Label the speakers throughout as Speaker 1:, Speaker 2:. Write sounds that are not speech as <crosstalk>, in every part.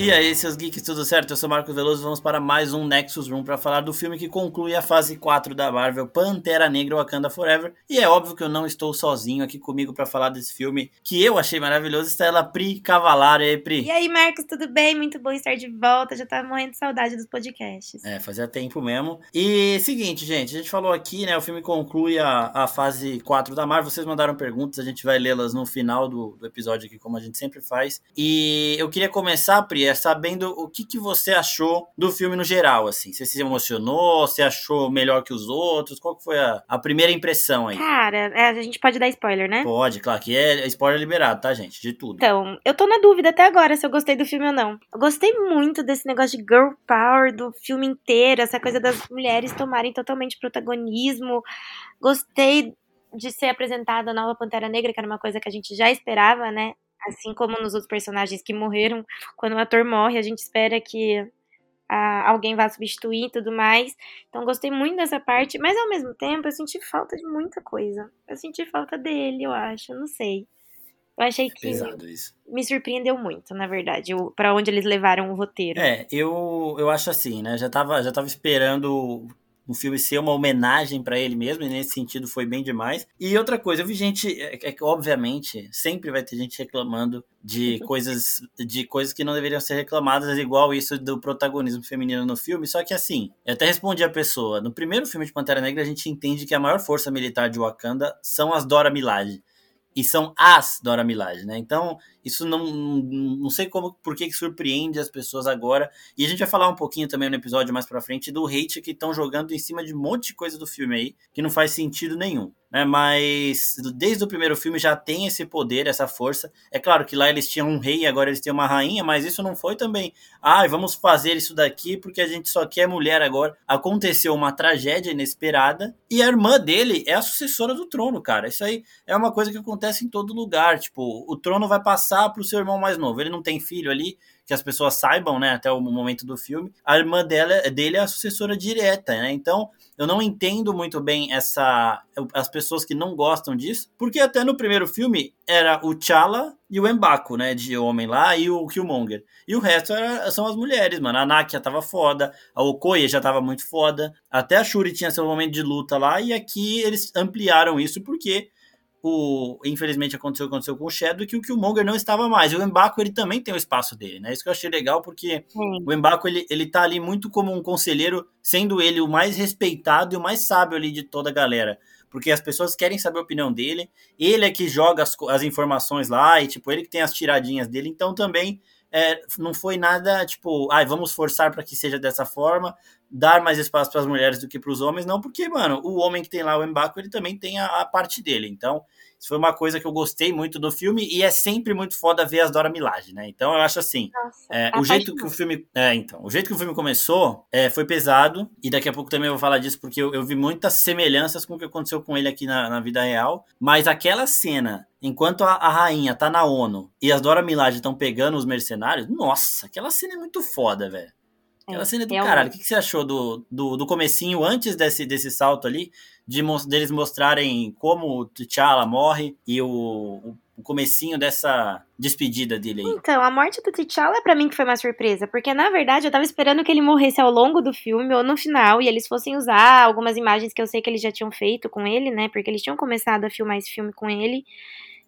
Speaker 1: E aí, seus geeks, tudo certo? Eu sou Marcos Veloso vamos para mais um Nexus Room para falar do filme que conclui a fase 4 da Marvel, Pantera Negra Wakanda Forever. E é óbvio que eu não estou sozinho aqui comigo para falar desse filme que eu achei maravilhoso. Está ela, Pri Cavalar. E aí, Pri?
Speaker 2: E aí, Marcos, tudo bem? Muito bom estar de volta. Já tava morrendo de saudade dos podcasts.
Speaker 1: É, fazia tempo mesmo. E seguinte, gente, a gente falou aqui, né? O filme conclui a, a fase 4 da Marvel. Vocês mandaram perguntas, a gente vai lê-las no final do, do episódio aqui, como a gente sempre faz. E eu queria começar, Pri, é sabendo o que, que você achou do filme no geral, assim. Você se emocionou? Você achou melhor que os outros? Qual foi a, a primeira impressão aí?
Speaker 2: Cara, é, a gente pode dar spoiler, né?
Speaker 1: Pode, claro, que é spoiler liberado, tá, gente? De tudo.
Speaker 2: Então, eu tô na dúvida até agora se eu gostei do filme ou não. Eu gostei muito desse negócio de girl power do filme inteiro, essa coisa das mulheres tomarem totalmente protagonismo. Gostei de ser apresentada a nova Pantera Negra, que era uma coisa que a gente já esperava, né? Assim como nos outros personagens que morreram, quando o ator morre, a gente espera que ah, alguém vá substituir e tudo mais. Então gostei muito dessa parte, mas ao mesmo tempo eu senti falta de muita coisa. Eu senti falta dele, eu acho, não sei. Eu achei que me surpreendeu muito, na verdade, para onde eles levaram o roteiro.
Speaker 1: É, eu, eu acho assim, né? Já tava, já tava esperando um filme ser uma homenagem para ele mesmo, e nesse sentido foi bem demais. E outra coisa, eu vi gente, é, é que obviamente sempre vai ter gente reclamando de coisas de coisas que não deveriam ser reclamadas, igual isso do protagonismo feminino no filme. Só que assim, eu até respondi a pessoa. No primeiro filme de Pantera Negra, a gente entende que a maior força militar de Wakanda são as Dora Milaje e são as Dora Milaje, né? Então, isso não, não sei como, por que, surpreende as pessoas agora. E a gente vai falar um pouquinho também no episódio mais pra frente do hate que estão jogando em cima de um monte de coisa do filme aí, que não faz sentido nenhum. Né? Mas desde o primeiro filme já tem esse poder, essa força. É claro que lá eles tinham um rei agora eles têm uma rainha, mas isso não foi também. Ah, vamos fazer isso daqui porque a gente só quer mulher agora. Aconteceu uma tragédia inesperada e a irmã dele é a sucessora do trono, cara. Isso aí é uma coisa que acontece em todo lugar. Tipo, o trono vai passar passar para o seu irmão mais novo. Ele não tem filho ali, que as pessoas saibam, né, até o momento do filme. A irmã dela, dele é a sucessora direta, né? Então, eu não entendo muito bem essa as pessoas que não gostam disso, porque até no primeiro filme era o T'Challa e o Mbaku, né, de homem lá, e o Killmonger. E o resto era, são as mulheres, mano. A Nakia tava foda, a Okoye já tava muito foda, até a Shuri tinha seu momento de luta lá, e aqui eles ampliaram isso porque o, infelizmente aconteceu aconteceu com o Chadwick que o Killmonger não estava mais. E o Mbaku ele também tem o espaço dele, né? Isso que eu achei legal porque Sim. o Mbaku ele, ele tá ali muito como um conselheiro, sendo ele o mais respeitado e o mais sábio ali de toda a galera. Porque as pessoas querem saber a opinião dele, ele é que joga as, as informações lá e tipo, ele que tem as tiradinhas dele, então também é, não foi nada tipo, ai, ah, vamos forçar para que seja dessa forma, dar mais espaço para as mulheres do que para os homens, não, porque, mano, o homem que tem lá o Mbaku, ele também tem a, a, parte dele. Então, isso foi uma coisa que eu gostei muito do filme e é sempre muito foda ver as Dora Milaje, né? Então, eu acho assim, Nossa, é, o jeito que o filme, é, então, o jeito que o filme começou é, foi pesado e daqui a pouco também eu vou falar disso porque eu, eu vi muitas semelhanças com o que aconteceu com ele aqui na, na vida real, mas aquela cena enquanto a, a, rainha tá na ONU e as Dora Milaje estão pegando os mercenários, nossa, aquela cena é muito foda, velho. Aquela cena é do caralho. O que, você achou do, do, do comecinho, antes desse, desse salto ali, de deles mostrarem como o T'Challa morre e o, o comecinho dessa despedida dele aí?
Speaker 2: Então, a morte do T'Challa para mim que foi uma surpresa, porque na verdade eu tava esperando que ele morresse ao longo do filme ou no final e eles fossem usar algumas imagens que eu sei que eles já tinham feito com ele, né? Porque eles tinham começado a filmar esse filme com ele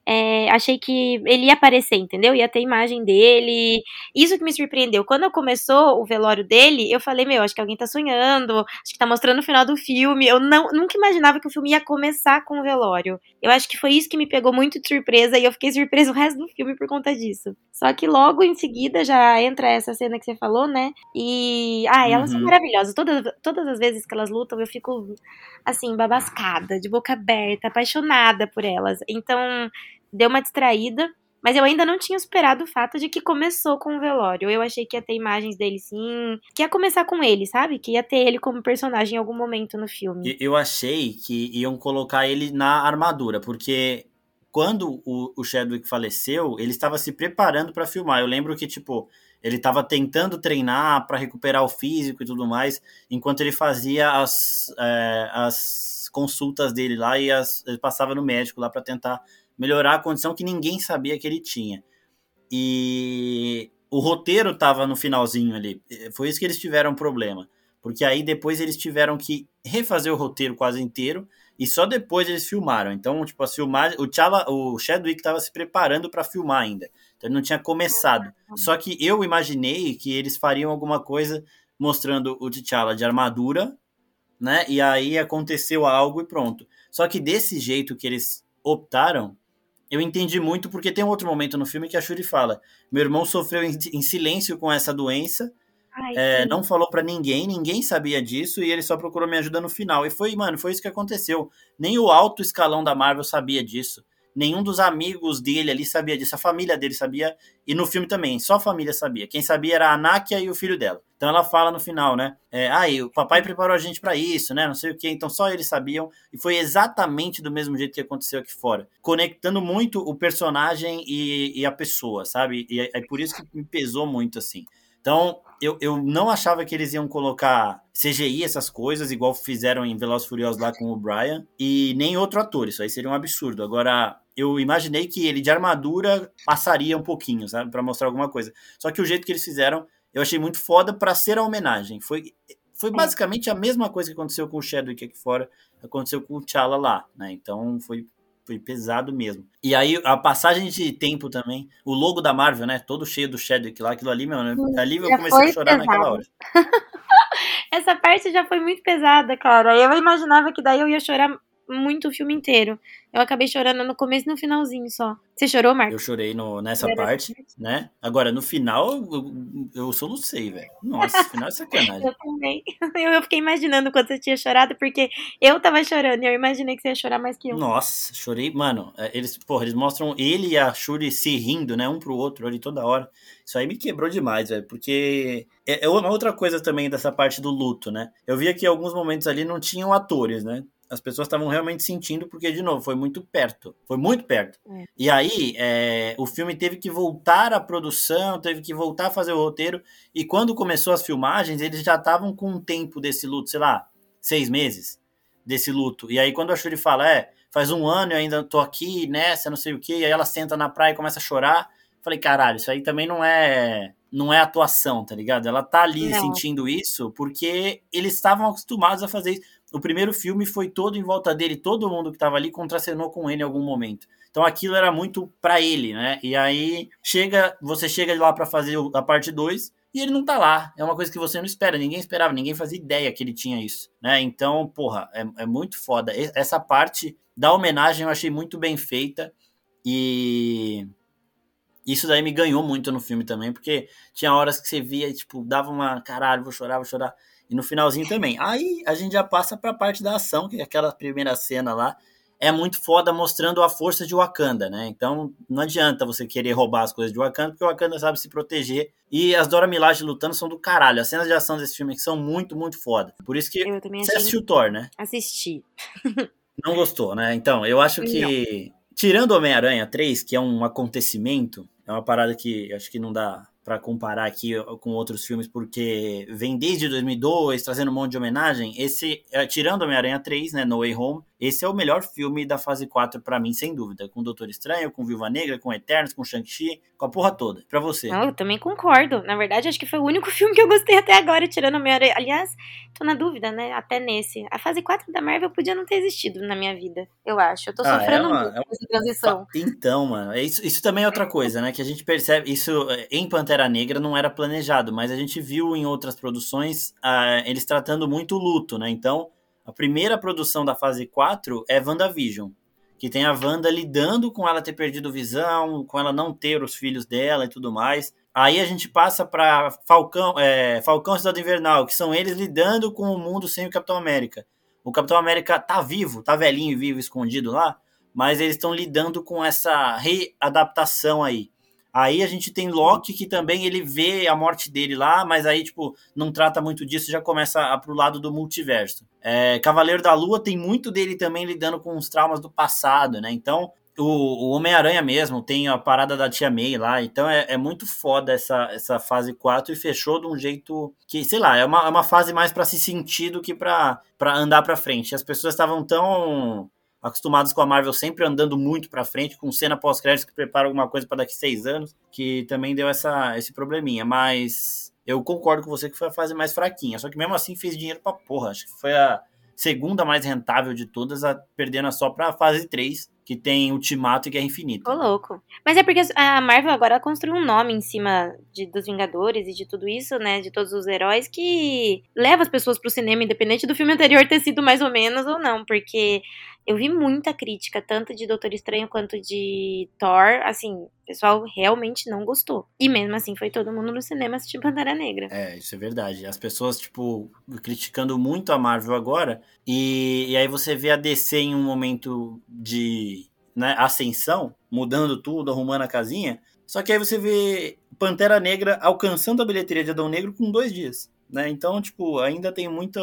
Speaker 2: é, achei que ele ia aparecer, entendeu? Ia ter imagem dele. Isso que me surpreendeu. Quando começou o velório dele, eu falei, meu, acho que alguém tá sonhando, acho que tá mostrando o final do filme. Eu não, nunca imaginava que o filme ia começar com o velório. Eu acho que foi isso que me pegou muito de surpresa e eu fiquei surpresa o resto do filme por conta disso. Só que logo em seguida já entra essa cena que você falou, né? E. Ah, elas uhum. são maravilhosas. Todas, todas as vezes que elas lutam, eu fico, assim, babascada, de boca aberta, apaixonada por elas. Então deu uma distraída, mas eu ainda não tinha esperado o fato de que começou com o velório. Eu achei que ia ter imagens dele sim, que ia começar com ele, sabe? Que ia ter ele como personagem em algum momento no filme.
Speaker 1: Eu achei que iam colocar ele na armadura, porque quando o, o Chadwick faleceu, ele estava se preparando para filmar. Eu lembro que, tipo, ele estava tentando treinar para recuperar o físico e tudo mais, enquanto ele fazia as, é, as consultas dele lá e as, ele passava no médico lá para tentar melhorar a condição que ninguém sabia que ele tinha. E o roteiro tava no finalzinho ali. Foi isso que eles tiveram problema. Porque aí depois eles tiveram que refazer o roteiro quase inteiro e só depois eles filmaram. Então, tipo, a filmagem, o Chala, o Chadwick estava se preparando para filmar ainda. Então ele não tinha começado. Só que eu imaginei que eles fariam alguma coisa mostrando o T'Challa de armadura, né? E aí aconteceu algo e pronto. Só que desse jeito que eles optaram, eu entendi muito porque tem um outro momento no filme que a Shuri fala: "Meu irmão sofreu em, em silêncio com essa doença Ai, é, não falou para ninguém, ninguém sabia disso e ele só procurou me ajuda no final. E foi, mano, foi isso que aconteceu. Nem o alto escalão da Marvel sabia disso. Nenhum dos amigos dele ali sabia disso. A família dele sabia. E no filme também, só a família sabia. Quem sabia era a Anakia e o filho dela. Então ela fala no final, né? É, ah, o papai preparou a gente para isso, né? Não sei o que. Então só eles sabiam. E foi exatamente do mesmo jeito que aconteceu aqui fora. Conectando muito o personagem e, e a pessoa, sabe? E é, é por isso que me pesou muito, assim. Então, eu, eu não achava que eles iam colocar CGI, essas coisas, igual fizeram em Velozes Furiosos lá com o Brian, e nem outro ator, isso aí seria um absurdo. Agora, eu imaginei que ele de armadura passaria um pouquinho, sabe, para mostrar alguma coisa. Só que o jeito que eles fizeram, eu achei muito foda para ser a homenagem. Foi, foi basicamente a mesma coisa que aconteceu com o Chadwick aqui fora, aconteceu com o T'Challa lá, né? Então foi foi pesado mesmo. E aí, a passagem de tempo também, o logo da Marvel, né? Todo cheio do Chadwick lá, aquilo ali, meu, né? ali eu comecei a chorar pesado. naquela hora. <laughs>
Speaker 2: Essa parte já foi muito pesada, cara. Eu imaginava que daí eu ia chorar muito o filme inteiro. Eu acabei chorando no começo e no finalzinho só. Você chorou, Marcos?
Speaker 1: Eu chorei no, nessa Era parte, né? Agora, no final, eu, eu solucei, velho. Nossa, no final é sacanagem. <laughs>
Speaker 2: eu também. <laughs> Eu, eu, fiquei imaginando quando você tinha chorado, porque eu tava chorando e eu imaginei que você ia chorar mais que eu.
Speaker 1: Nossa, chorei. Mano, é, eles, porra, eles mostram ele e a Shuri se rindo, né? Um pro outro ali toda hora. Isso aí me quebrou demais, velho. Porque é, é uma outra coisa também dessa parte do luto, né? Eu via que em alguns momentos ali não tinham atores, né? As pessoas estavam realmente sentindo, porque, de novo, foi muito perto. Foi muito perto. É. E aí, é, o filme teve que voltar à produção, teve que voltar a fazer o roteiro. E quando começou as filmagens, eles já estavam com um tempo desse luto, sei lá, seis meses desse luto. E aí, quando a Shuri fala, é, faz um ano e ainda tô aqui nessa, não sei o quê, e aí ela senta na praia e começa a chorar. Falei, caralho, isso aí também não é não é atuação, tá ligado? Ela tá ali não. sentindo isso porque eles estavam acostumados a fazer isso o primeiro filme foi todo em volta dele, todo mundo que estava ali contracenou com ele em algum momento. Então aquilo era muito para ele, né? E aí chega, você chega lá para fazer a parte 2 e ele não tá lá. É uma coisa que você não espera, ninguém esperava, ninguém fazia ideia que ele tinha isso, né? Então, porra, é, é muito foda. Essa parte da homenagem eu achei muito bem feita e isso daí me ganhou muito no filme também, porque tinha horas que você via, tipo, dava uma caralho, vou chorar, vou chorar. E no finalzinho também. Aí a gente já passa para a parte da ação, que é aquela primeira cena lá. É muito foda mostrando a força de Wakanda, né? Então não adianta você querer roubar as coisas de Wakanda, porque Wakanda sabe se proteger. E as Dora Milaje lutando são do caralho. As cenas de ação desse filme são muito, muito foda. Por isso que você assistiu Thor, né?
Speaker 2: Assisti. <laughs>
Speaker 1: não gostou, né? Então, eu acho que. Não. Tirando Homem-Aranha 3, que é um acontecimento, é uma parada que acho que não dá para comparar aqui com outros filmes, porque vem desde 2002, trazendo um monte de homenagem. Esse, é, tirando Homem-Aranha 3, né, No Way Home, esse é o melhor filme da fase 4 para mim, sem dúvida. Com Doutor Estranho, com Viúva Negra, com Eternos, com Shang-Chi, com a porra toda. Pra você.
Speaker 2: Não, eu também concordo. Na verdade, acho que foi o único <laughs> filme que eu gostei até agora, tirando Homem-Aranha. Aliás, tô na dúvida, né, até nesse. A fase 4 da Marvel podia não ter existido na minha vida, eu acho. Eu tô ah, é sofrendo é uma, muito é uma... essa transição.
Speaker 1: Então, mano, isso, isso também é outra coisa, né, que a gente percebe, isso em Pantera Pantera Negra não era planejado, mas a gente viu em outras produções uh, eles tratando muito o luto, né? Então, a primeira produção da fase 4 é WandaVision, que tem a Wanda lidando com ela ter perdido visão, com ela não ter os filhos dela e tudo mais. Aí a gente passa para Falcão, é, Falcão Cidade Invernal, que são eles lidando com o mundo sem o Capitão América. O Capitão América tá vivo, tá velhinho e vivo, escondido lá, mas eles estão lidando com essa readaptação aí. Aí a gente tem Loki que também ele vê a morte dele lá, mas aí, tipo, não trata muito disso, já começa a, pro lado do multiverso. É, Cavaleiro da Lua tem muito dele também lidando com os traumas do passado, né? Então, o, o Homem-Aranha mesmo tem a parada da Tia May lá, então é, é, muito foda essa, essa fase 4 e fechou de um jeito que, sei lá, é uma, é uma fase mais para se sentir do que para andar para frente. As pessoas estavam tão acostumados com a Marvel sempre andando muito para frente, com cena pós-crédito que prepara alguma coisa para daqui seis anos, que também deu essa, esse probleminha. Mas eu concordo com você que foi a fase mais fraquinha. Só que mesmo assim fez dinheiro pra porra. Acho que foi a segunda mais rentável de todas, a, perdendo só pra fase 3, que tem Ultimato e Guerra Infinita.
Speaker 2: Ô, louco. Mas é porque a Marvel agora construiu um nome em cima de, dos Vingadores e de tudo isso, né? De todos os heróis, que leva as pessoas pro cinema, independente do filme anterior ter sido mais ou menos ou não. Porque eu vi muita crítica, tanto de Doutor Estranho quanto de Thor. Assim, o pessoal realmente não gostou. E mesmo assim, foi todo mundo no cinema assistir Pantera Negra.
Speaker 1: É, isso é verdade. As pessoas, tipo, criticando muito a Marvel agora. E, e aí você vê a DC em um momento de né, ascensão, mudando tudo, arrumando a casinha. Só que aí você vê Pantera Negra alcançando a bilheteria de Adão Negro com dois dias. Né? Então, tipo, ainda tem muita,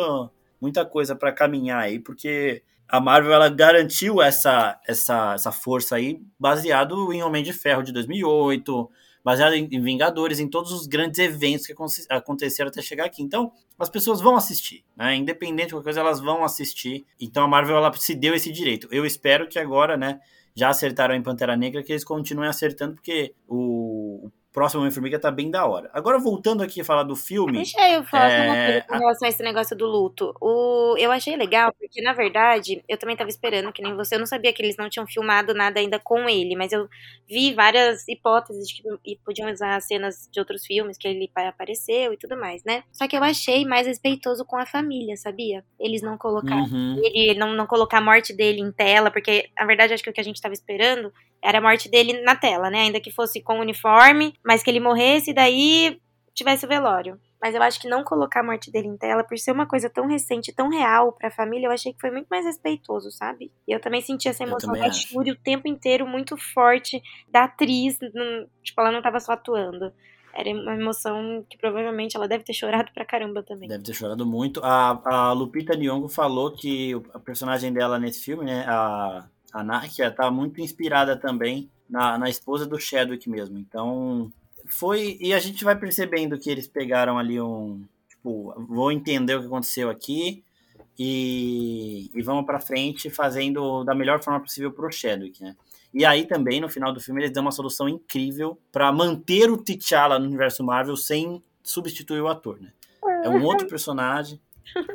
Speaker 1: muita coisa para caminhar aí, porque a Marvel ela garantiu essa, essa, essa força aí baseado em Homem de Ferro de 2008, baseado em, em Vingadores, em todos os grandes eventos que aconteceram até chegar aqui. Então, as pessoas vão assistir, né? Independente de qualquer coisa, elas vão assistir. Então, a Marvel ela se deu esse direito. Eu espero que agora, né, já acertaram em Pantera Negra, que eles continuem acertando, porque o próximo Homem-Formiga tá bem da hora. Agora, voltando aqui a falar do filme.
Speaker 2: Deixa eu falar é... uma coisa com relação a esse negócio do luto. O... Eu achei legal, porque na verdade, eu também tava esperando, que nem você, eu não sabia que eles não tinham filmado nada ainda com ele, mas eu vi várias hipóteses de que podiam usar cenas de outros filmes que ele apareceu e tudo mais, né? Só que eu achei mais respeitoso com a família, sabia? Eles não colocar uhum. ele, não, não colocar a morte dele em tela, porque na verdade acho que o que a gente tava esperando era a morte dele na tela, né? Ainda que fosse com uniforme, mas que ele morresse e daí tivesse o velório. Mas eu acho que não colocar a morte dele em tela, por ser uma coisa tão recente, tão real pra família, eu achei que foi muito mais respeitoso, sabe? E eu também senti essa emoção da Shuri o tempo inteiro muito forte da atriz. tipo, ela não tava só atuando. Era uma emoção que provavelmente ela deve ter chorado pra caramba também.
Speaker 1: Deve ter chorado muito. A, a Lupita Nyong'o falou que a personagem dela nesse filme, né, a a Narkia tá muito inspirada também na, na esposa do Chadwick mesmo. Então, foi. E a gente vai percebendo que eles pegaram ali um. Tipo, vou entender o que aconteceu aqui e, e vamos para frente fazendo da melhor forma possível pro Chadwick, né? E aí também, no final do filme, eles dão uma solução incrível para manter o T'Challa no universo Marvel sem substituir o ator, né? É um outro <laughs> personagem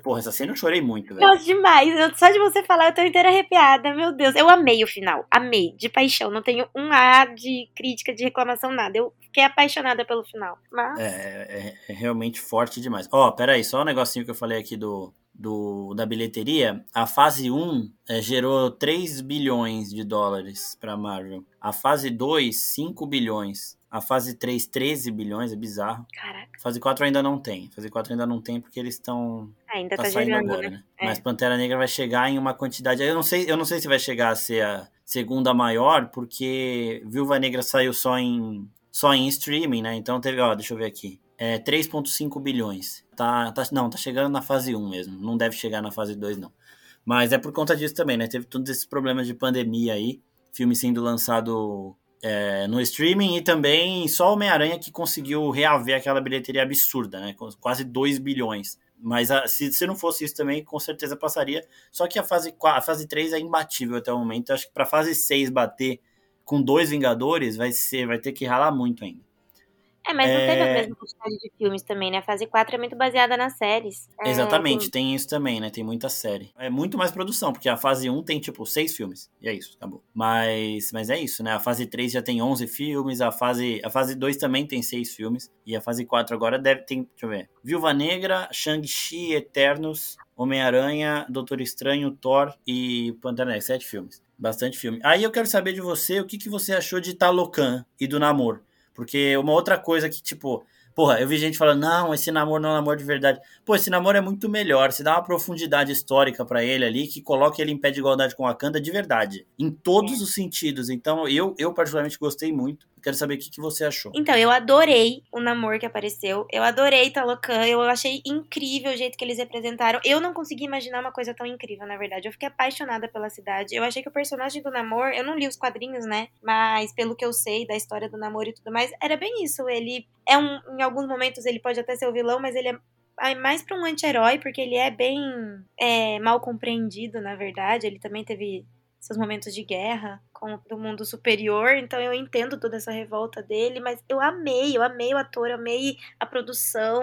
Speaker 1: Porra, essa cena eu chorei muito, velho.
Speaker 2: Nossa, demais. Eu, só de você falar, eu tô inteira arrepiada. Meu Deus. Eu amei o final. Amei. De paixão. Não tenho um A de crítica, de reclamação, nada. Eu fiquei apaixonada pelo final. Mas...
Speaker 1: É, é, é realmente forte demais. Ó, oh, peraí, só um negocinho que eu falei aqui do, do, da bilheteria, a fase 1 é, gerou 3 bilhões de dólares para Marvel. A fase 2, 5 bilhões. A fase 3, 13 bilhões, é bizarro.
Speaker 2: Caraca.
Speaker 1: Fase 4 ainda não tem. Fase 4 ainda não tem porque eles estão.
Speaker 2: Ah, ainda tá, tá saindo agora, né? né?
Speaker 1: É. Mas Pantera Negra vai chegar em uma quantidade. Eu não sei, eu não sei se vai chegar a ser a segunda maior, porque Viúva Negra saiu só em só em streaming, né? Então teve, ó, deixa eu ver aqui. É 3.5 bilhões. Tá, tá, não, tá chegando na fase 1 mesmo. Não deve chegar na fase 2 não. Mas é por conta disso também, né? Teve todos esses problemas de pandemia aí, filme sendo lançado é, no streaming e também só Homem-Aranha que conseguiu reaver aquela bilheteria absurda, né? Quase 2 bilhões. Mas a, se, se não fosse isso também, com certeza passaria. Só que a fase, 4, a fase 3 é imbatível até o momento. Acho que para fase 6 bater com dois Vingadores vai ser vai ter que ralar muito ainda.
Speaker 2: É, mas não é... teve a mesma quantidade de filmes também, né? A fase 4 é muito baseada nas séries.
Speaker 1: É, Exatamente, é, tem... tem... isso também, né? Tem muita série. É muito mais produção, porque a fase 1 tem, tipo, seis filmes. E é isso, acabou. Mas, mas é isso, né? A fase 3 já tem 11 filmes, a fase, a fase 2 também tem seis filmes. E a fase 4 agora deve ter, deixa eu ver, Viúva Negra, Shang-Chi, Eternos, Homem-Aranha, Doutor Estranho, Thor e Pantera Negra. Sete filmes. Bastante filme. Aí eu quero saber de você, o que, que você achou de Talocan e do Namor? Porque uma outra coisa que, tipo, porra, eu vi gente falando, não, esse namoro não é um namoro de verdade. Pô, esse namoro é muito melhor. Você dá uma profundidade histórica para ele ali, que coloca ele em pé de igualdade com a Wakanda de verdade. Em todos os sentidos. Então, eu, eu particularmente gostei muito. Quero saber o que, que você achou.
Speaker 2: Então, eu adorei o namoro que apareceu. Eu adorei Talocan. Eu achei incrível o jeito que eles representaram. Eu não consegui imaginar uma coisa tão incrível, na verdade. Eu fiquei apaixonada pela cidade. Eu achei que o personagem do namoro, eu não li os quadrinhos, né? Mas pelo que eu sei da história do namoro e tudo mais, era bem isso. Ele é um. Em alguns momentos ele pode até ser o vilão, mas ele é mais para um anti-herói, porque ele é bem é, mal compreendido, na verdade. Ele também teve seus momentos de guerra com do mundo superior, então eu entendo toda essa revolta dele, mas eu amei, eu amei o ator, eu amei a produção.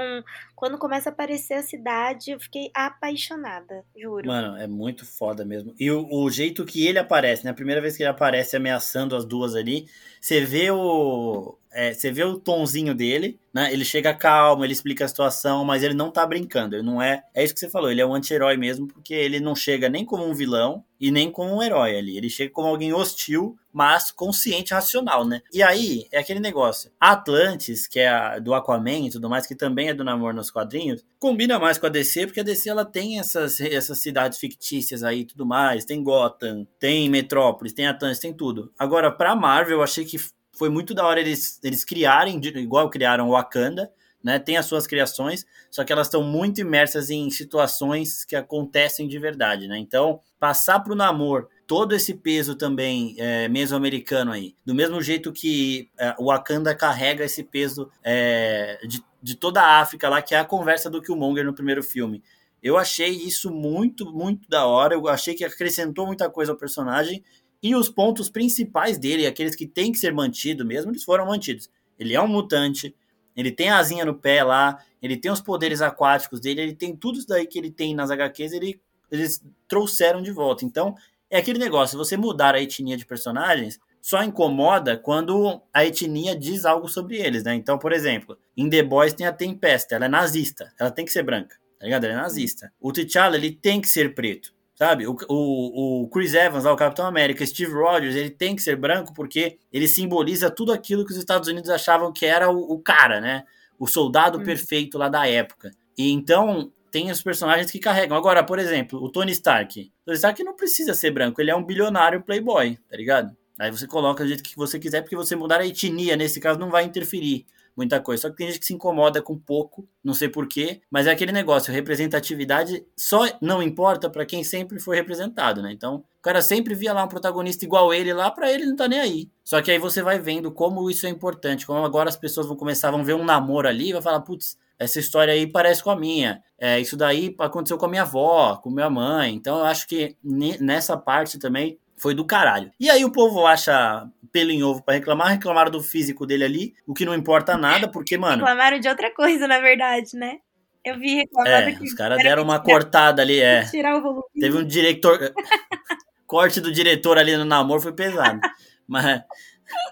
Speaker 2: Quando começa a aparecer a cidade, eu fiquei apaixonada, juro.
Speaker 1: Mano, é muito foda mesmo. E o, o jeito que ele aparece, né? A primeira vez que ele aparece ameaçando as duas ali, você vê o. É, você vê o tonzinho dele, né? Ele chega calmo, ele explica a situação, mas ele não tá brincando. Ele não é. É isso que você falou, ele é um anti-herói mesmo, porque ele não chega nem como um vilão e nem como um herói ali. Ele chega como alguém hostil, mas consciente, racional, né? E aí, é aquele negócio. A Atlantis, que é a, do Aquaman e tudo mais, que também é do namoro nos quadrinhos, combina mais com a DC, porque a DC ela tem essas, essas cidades fictícias aí e tudo mais. Tem Gotham, tem Metrópolis, tem Atlantis, tem tudo. Agora, pra Marvel, eu achei que foi muito da hora eles, eles criarem, igual criaram o Wakanda, né? Tem as suas criações, só que elas estão muito imersas em situações que acontecem de verdade, né? Então, passar para o namoro todo esse peso também é, mesoamericano aí, do mesmo jeito que é, o Wakanda carrega esse peso é, de, de toda a África lá, que é a conversa do Killmonger no primeiro filme. Eu achei isso muito, muito da hora. Eu achei que acrescentou muita coisa ao personagem e os pontos principais dele, aqueles que têm que ser mantidos mesmo, eles foram mantidos. Ele é um mutante, ele tem a asinha no pé lá, ele tem os poderes aquáticos dele, ele tem tudo isso daí que ele tem nas HQs, ele, eles trouxeram de volta. Então, é aquele negócio, você mudar a etnia de personagens, só incomoda quando a etnia diz algo sobre eles, né? Então, por exemplo, em The Boys tem a Tempesta, ela é nazista, ela tem que ser branca, tá ligado? Ela é nazista. O T'Challa, ele tem que ser preto. Sabe? O, o, o Chris Evans, lá, o Capitão América, Steve Rogers, ele tem que ser branco porque ele simboliza tudo aquilo que os Estados Unidos achavam que era o, o cara, né? O soldado hum. perfeito lá da época. E então tem os personagens que carregam. Agora, por exemplo, o Tony Stark. O Tony Stark não precisa ser branco, ele é um bilionário playboy, tá ligado? Aí você coloca do jeito que você quiser, porque você mudar a etnia, nesse caso, não vai interferir muita coisa. Só que tem gente que se incomoda com pouco, não sei porquê, mas é aquele negócio, representatividade só não importa para quem sempre foi representado, né? Então, o cara sempre via lá um protagonista igual ele lá, para ele não tá nem aí. Só que aí você vai vendo como isso é importante, como agora as pessoas vão começar, vão ver um namoro ali vai falar, putz, essa história aí parece com a minha. É, isso daí aconteceu com a minha avó, com minha mãe. Então eu acho que nessa parte também foi do caralho. E aí o povo acha pelo em ovo para reclamar, reclamaram do físico dele ali, o que não importa nada, porque, mano.
Speaker 2: Reclamaram de outra coisa, na verdade, né? Eu vi reclamando
Speaker 1: é, que. Os caras deram uma tirar, cortada ali, é. Tirar o volume. Teve um diretor. <laughs> corte do diretor ali no namoro foi pesado. Mas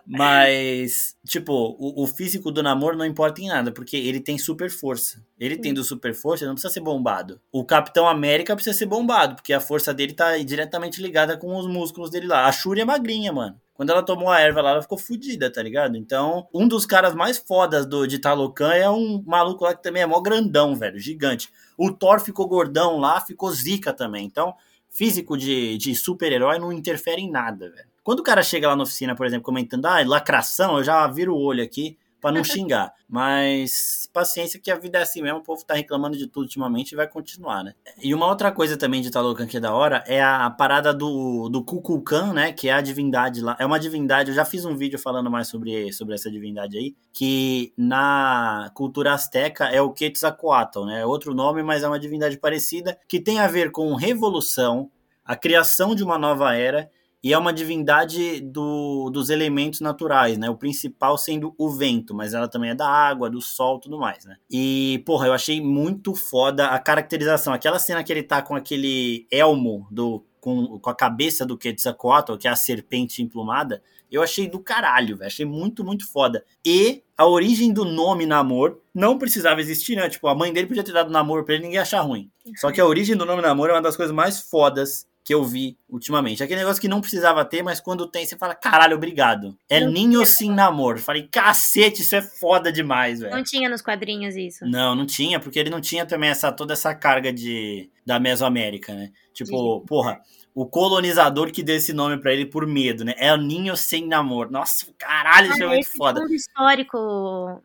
Speaker 1: mas, tipo, o, o, físico do namoro não importa em nada, porque ele tem super força. Ele Sim. tendo super força, não precisa ser bombado. O Capitão América precisa ser bombado, porque a força dele tá diretamente ligada com os músculos dele lá. A Shuri é magrinha, mano. Quando ela tomou a erva lá, ela ficou fodida, tá ligado? Então, um dos caras mais fodas do, de Talocan é um maluco lá que também é mó grandão, velho, gigante. O Thor ficou gordão lá, ficou zica também. Então, físico de, de super-herói não interfere em nada, velho. Quando o cara chega lá na oficina, por exemplo, comentando, ah, lacração, eu já viro o olho aqui para não <laughs> xingar. Mas paciência que a vida é assim mesmo, o povo tá reclamando de tudo ultimamente e vai continuar, né? E uma outra coisa também de Talocan que é da hora é a parada do, do Kukulkan, né? Que é a divindade lá. É uma divindade, eu já fiz um vídeo falando mais sobre, sobre essa divindade aí, que na cultura asteca é o Quetzalcoatl, né? É outro nome, mas é uma divindade parecida, que tem a ver com revolução, a criação de uma nova era e é uma divindade do, dos elementos naturais, né? O principal sendo o vento, mas ela também é da água, do sol tudo mais, né? E, porra, eu achei muito foda a caracterização. Aquela cena que ele tá com aquele elmo do, com, com a cabeça do Quetzalcoatl, que é a serpente emplumada, eu achei do caralho, velho. Achei muito, muito foda. E a origem do nome Namor não precisava existir, né? Tipo, a mãe dele podia ter dado Namor pra ele ninguém achar ruim. Só que a origem do nome Namor é uma das coisas mais fodas que eu vi ultimamente. Aquele negócio que não precisava ter, mas quando tem, você fala, caralho, obrigado. É Ninho Sim Namor. Falei, cacete, isso é foda demais, velho.
Speaker 2: Não tinha nos quadrinhos isso.
Speaker 1: Não, não tinha, porque ele não tinha também essa, toda essa carga de, da Mesoamérica, né? Tipo, Sim. porra, o colonizador que deu esse nome para ele por medo, né? É o Ninho Sem Namor. Nossa, caralho, isso é muito foda.
Speaker 2: histórico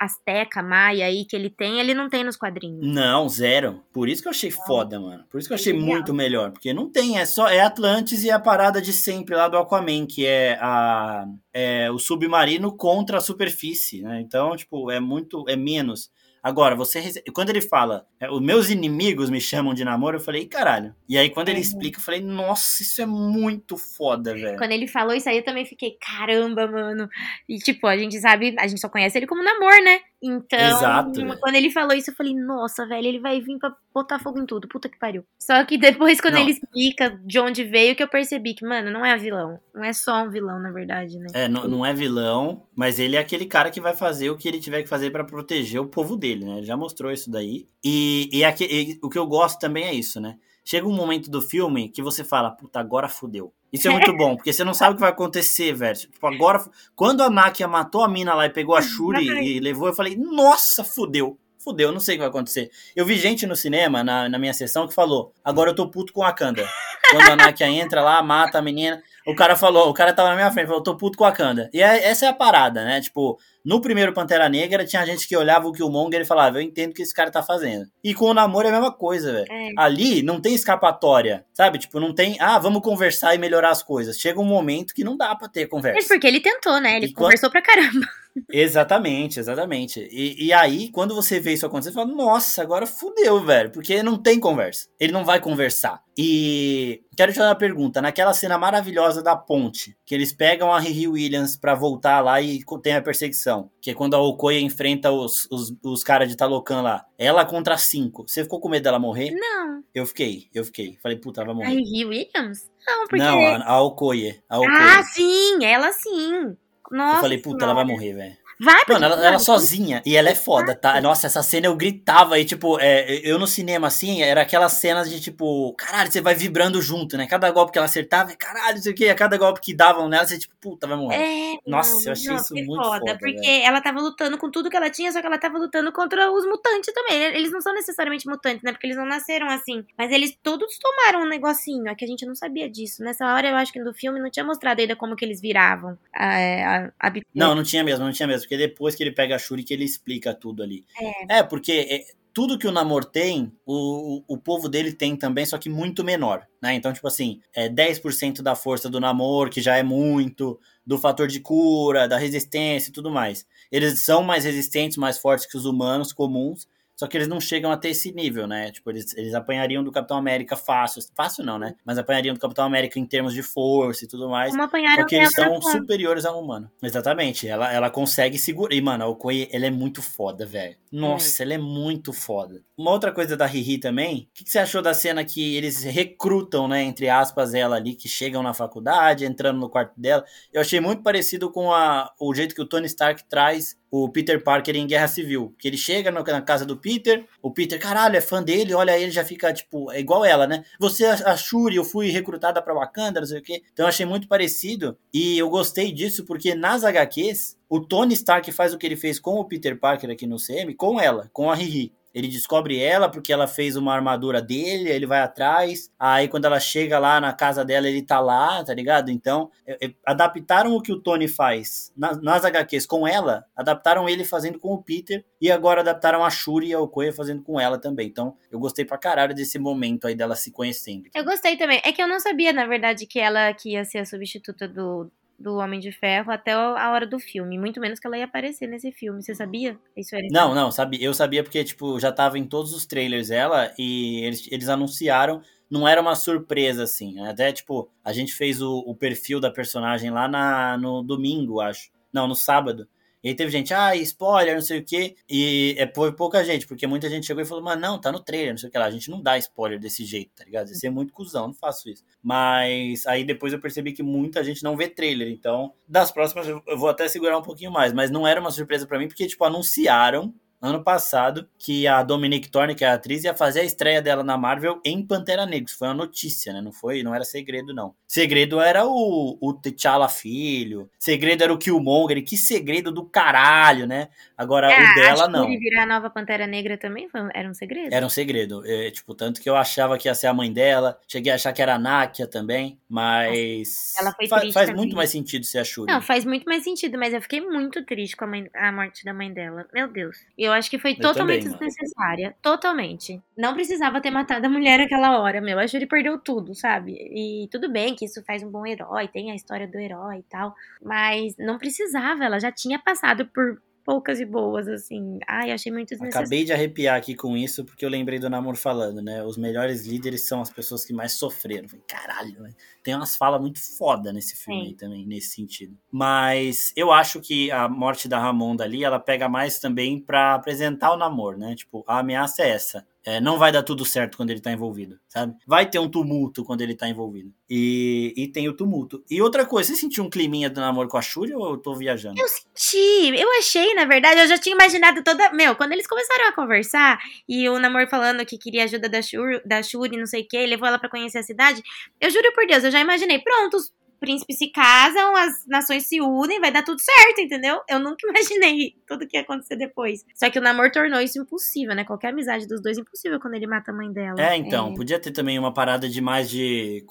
Speaker 2: Azteca, Maia aí que ele tem, ele não tem nos quadrinhos.
Speaker 1: Não, zero. Por isso que eu achei foda, mano. Por isso que eu achei muito melhor. Porque não tem, é só é Atlantis e a parada de sempre lá do Aquaman, que é, a, é o submarino contra a superfície, né? Então, tipo, é muito, é menos. Agora, você quando ele fala, é, os meus inimigos me chamam de namoro, eu falei, caralho. E aí, quando ele explica, eu falei, nossa, isso é muito foda, velho.
Speaker 2: Quando ele falou isso aí, eu também fiquei, caramba, mano. E tipo, a gente sabe, a gente só conhece ele como namoro, né? Então,
Speaker 1: Exato,
Speaker 2: quando ele falou isso, eu falei, nossa, velho, ele vai vir pra botar fogo em tudo. Puta que pariu. Só que depois, quando não. ele explica de onde veio, que eu percebi que, mano, não é vilão. Não é só um vilão, na verdade, né?
Speaker 1: É, não, não é vilão, mas ele é aquele cara que vai fazer o que ele tiver que fazer para proteger o povo dele, né? Ele já mostrou isso daí. E, e, aqui, e o que eu gosto também é isso, né? Chega um momento do filme que você fala, puta, agora fudeu. Isso é muito bom, porque você não sabe o que vai acontecer, velho. Tipo, agora, quando a Nakia matou a mina lá e pegou a Shuri e levou, eu falei, nossa, fudeu. Fudeu, não sei o que vai acontecer. Eu vi gente no cinema, na, na minha sessão, que falou, agora eu tô puto com a Kanda. Quando a Nakia entra lá, mata a menina, o cara falou, o cara tava na minha frente, falou, tô puto com a Kanda. E é, essa é a parada, né? Tipo, no primeiro Pantera Negra, tinha gente que olhava o Killmonger e falava, eu entendo o que esse cara tá fazendo. E com o namoro é a mesma coisa, velho. É. Ali não tem escapatória, sabe? Tipo, não tem, ah, vamos conversar e melhorar as coisas. Chega um momento que não dá pra ter conversa.
Speaker 2: É porque ele tentou, né? Ele e conversou quando... pra caramba.
Speaker 1: Exatamente, exatamente. E, e, aí, quando você vê isso acontecer, você fala, nossa, agora fudeu, velho. Porque não tem conversa. Ele não vai conversar. E quero te fazer uma pergunta. Naquela cena maravilhosa da ponte, que eles pegam a Riri Williams para voltar lá e tem a perseguição, que é quando a Okoye enfrenta os, os, os caras de Talocan lá. Ela contra cinco. Você ficou com medo dela morrer?
Speaker 2: Não.
Speaker 1: Eu fiquei, eu fiquei. Falei, puta, ela vai morrer.
Speaker 2: A Riri Williams? Não, porque...
Speaker 1: Não, a, a Okoye. A Okoye.
Speaker 2: Ah, sim, ela sim. Nossa,
Speaker 1: eu falei, puta, ela vai morrer, velho.
Speaker 2: Vai,
Speaker 1: Mano, ela, ela sozinha. E ela é foda, tá? Nossa, essa cena eu gritava e, tipo, é, eu no cinema, assim, era aquelas cenas de, tipo, caralho, você vai vibrando junto, né? Cada golpe que ela acertava, caralho, não sei o quê. A cada golpe que davam nela, você, tipo, puta, vai morrer. É, Nossa, não, eu achei não, isso muito foda. foda
Speaker 2: porque véio. ela tava lutando com tudo que ela tinha, só que ela tava lutando contra os mutantes também. Eles não são necessariamente mutantes, né? Porque eles não nasceram assim. Mas eles todos tomaram um negocinho. É que a gente não sabia disso. Nessa hora, eu acho que no filme não tinha mostrado ainda como que eles viravam a, a, a...
Speaker 1: Não, não tinha mesmo, não tinha mesmo. Porque depois que ele pega pega a Shuri que ele explica tudo ali. É, é porque é, tudo que o Namor tem, o, o, o, povo dele tem também, só que muito menor, né? Então, tipo assim, é 10% da força do Namor, que já é muito, do fator de cura, da resistência e tudo mais. Eles são mais resistentes, mais fortes que os humanos comuns, só que eles não chegam a ter esse nível, né? Tipo, eles, eles apanhariam do Capitão América fácil. Fácil não, né? Mas apanhariam do Capitão América em termos de força e tudo mais.
Speaker 2: Como apanharam
Speaker 1: porque eles são superiores ao humano. Exatamente. Ela, ela consegue segurar. E, mano, a Okoye, ela é muito foda, velho. Nossa, ela é muito foda. Uma outra coisa da Riri também. O que, que, você achou da cena que eles recrutam, né? Entre aspas, ela ali, que chegam na faculdade, entrando no quarto dela. Eu achei muito parecido com a, o jeito que o Tony Stark traz o Peter Parker em Guerra Civil. Que ele chega na casa do Peter, o Peter, caralho, é fã dele, olha ele já fica, tipo, é igual ela, né? Você, a Shuri, eu fui recrutada pra Wakanda, não sei o quê. Então eu achei muito parecido e eu gostei disso porque nas HQs, o Tony Stark faz o que ele fez com o Peter Parker aqui no CM, com ela, com a Riri. Ele descobre ela porque ela fez uma armadura dele, ele vai atrás. Aí quando ela chega lá na casa dela, ele tá lá, tá ligado? Então, é, é, adaptaram o que o Tony faz nas, nas HQs com ela, adaptaram ele fazendo com o Peter e agora adaptaram a Shuri e a Okoye fazendo com ela também. Então, eu gostei pra caralho desse momento aí dela se conhecendo.
Speaker 2: Eu gostei também. É que eu não sabia, na verdade, que ela que ia ser a substituta do, do Homem de Ferro até a hora do filme. Muito menos que ela ia aparecer nesse filme. Você sabia? Isso era
Speaker 1: Não, não, sabia. Eu sabia porque, tipo, já tava em todos os trailers ela e eles, eles anunciaram. Não era uma surpresa, assim. Até, tipo, a gente fez o, o perfil da personagem lá na, no domingo, acho. Não, no sábado. E aí teve gente, ah, spoiler, não sei o quê. E é, foi pouca gente, porque muita gente chegou e falou, mas não, tá no trailer, não sei o que lá. A gente não dá spoiler desse jeito, tá ligado? Isso é muito cuzão, não faço isso. Mas aí depois eu percebi que muita gente não vê trailer. Então, das próximas eu vou até segurar um pouquinho mais. Mas não era uma surpresa para mim, porque, tipo, anunciaram ano passado que a Dominique Thorne, que é a atriz, ia fazer a estreia dela na Marvel em Pantera Negra. Isso foi uma notícia, né? Não foi, não era segredo, não. Segredo era o, o T'Challa filho. Segredo era o Killmonger. Que segredo do caralho, né? Agora, ah, o dela, não.
Speaker 2: ele virar a nova Pantera Negra também foi, era um segredo?
Speaker 1: Era um segredo. É, tipo, tanto que eu achava que ia ser a mãe dela. Cheguei a achar que era a Nakia também. Mas...
Speaker 2: Ela foi
Speaker 1: fa faz
Speaker 2: também.
Speaker 1: muito mais sentido ser a Shuri.
Speaker 2: Não, faz muito mais sentido. Mas eu fiquei muito triste com a, mãe, a morte da mãe dela. Meu Deus. Eu acho que foi eu totalmente também, desnecessária. Totalmente. Não precisava ter matado a mulher naquela hora, meu. A Shuri perdeu tudo, sabe? E tudo bem que isso faz um bom herói, tem a história do herói e tal. Mas não precisava, ela já tinha passado por poucas e boas, assim. Ai, achei muito desnecessário.
Speaker 1: Acabei de arrepiar aqui com isso, porque eu lembrei do Namor falando, né? Os melhores líderes são as pessoas que mais sofreram. Falei, caralho, né? Tem umas falas muito foda nesse filme aí também, nesse sentido. Mas eu acho que a morte da Ramonda ali, ela pega mais também para apresentar o Namor, né? Tipo, a ameaça é essa. É, não vai dar tudo certo quando ele tá envolvido, sabe? Vai ter um tumulto quando ele tá envolvido. E, e tem o tumulto. E outra coisa, você sentiu um climinha do namoro com a Shuri ou eu tô viajando?
Speaker 2: Eu senti, eu achei, na verdade, eu já tinha imaginado toda. Meu, quando eles começaram a conversar e o namoro falando que queria ajuda da Shuri, da Shuri não sei o que, levou ela para conhecer a cidade, eu juro por Deus, eu já imaginei, pronto, príncipes se casam, as nações se unem, vai dar tudo certo, entendeu? Eu nunca <laughs> imaginei tudo que ia acontecer depois. Só que o namoro tornou isso impossível, né? Qualquer amizade dos dois é impossível quando ele mata a mãe dela.
Speaker 1: É, então, é... podia ter também uma parada de mais de,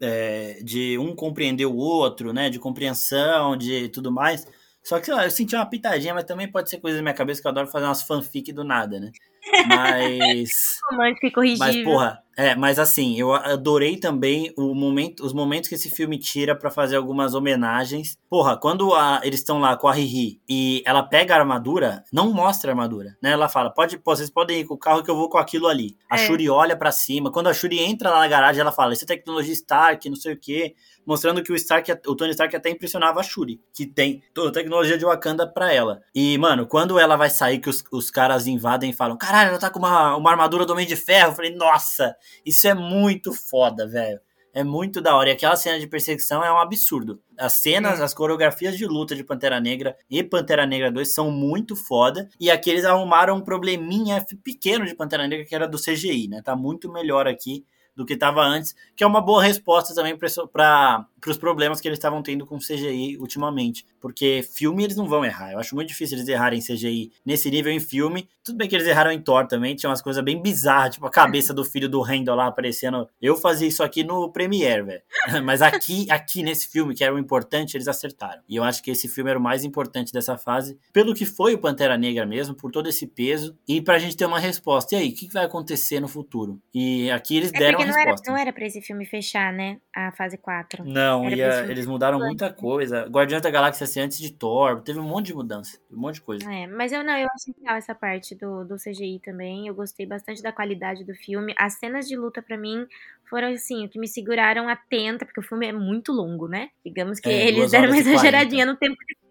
Speaker 1: é, de um compreender o outro, né? De compreensão, de tudo mais. Só que, lá, eu senti uma pitadinha, mas também pode ser coisa da minha cabeça que eu adoro fazer umas fanfic do nada, né? <laughs> Mas.
Speaker 2: Romântico corrigível.
Speaker 1: Mas, porra, é, mas assim, eu adorei também o momento, os momentos que esse filme tira para fazer algumas homenagens. Porra, quando a, eles estão lá com a Riri e ela pega a armadura, não mostra a armadura, né? Ela fala: pode, pô, vocês podem ir com o carro que eu vou com aquilo ali. A é. Shuri olha para cima. Quando a Shuri entra lá na garagem, ela fala: Isso é tecnologia Stark, não sei o quê. Mostrando que o Stark, o Tony Stark até impressionava a Shuri, que tem toda a tecnologia de Wakanda pra ela. E, mano, quando ela vai sair, que os, os caras invadem e falam: Caralho, ela tá com uma, uma armadura do Homem de Ferro. Eu falei: Nossa, isso é muito foda, velho. É muito da hora. E aquela cena de perseguição é um absurdo. As cenas, é. as coreografias de luta de Pantera Negra e Pantera Negra 2 são muito foda. E aqui eles arrumaram um probleminha pequeno de Pantera Negra, que era do CGI, né? Tá muito melhor aqui do que estava antes, que é uma boa resposta também para os problemas que eles estavam tendo com CGI ultimamente. Porque filme eles não vão errar. Eu acho muito difícil eles errarem CGI nesse nível em filme. Tudo bem que eles erraram em Thor também, tinha umas coisas bem bizarras, tipo a cabeça do filho do Randall lá aparecendo. Eu fazia isso aqui no Premiere, velho. <laughs> Mas aqui, aqui nesse filme, que era o importante, eles acertaram. E eu acho que esse filme era o mais importante dessa fase, pelo que foi o Pantera Negra mesmo, por todo esse peso, e pra gente ter uma resposta. E aí, o que vai acontecer no futuro? E aqui eles é deram
Speaker 2: não resposta. Era, não era pra esse filme fechar, né? A fase 4.
Speaker 1: Não, ia, eles mudaram muita coisa. Guardiões da Galáxia assim, antes de Thor, teve um monte de mudança, um monte de coisa.
Speaker 2: É, mas eu não, eu achei legal essa parte do, do CGI também. Eu gostei bastante da qualidade do filme. As cenas de luta, para mim, foram assim, o que me seguraram atenta, porque o filme é muito longo, né? Digamos que é, eles deram uma exageradinha no tempo de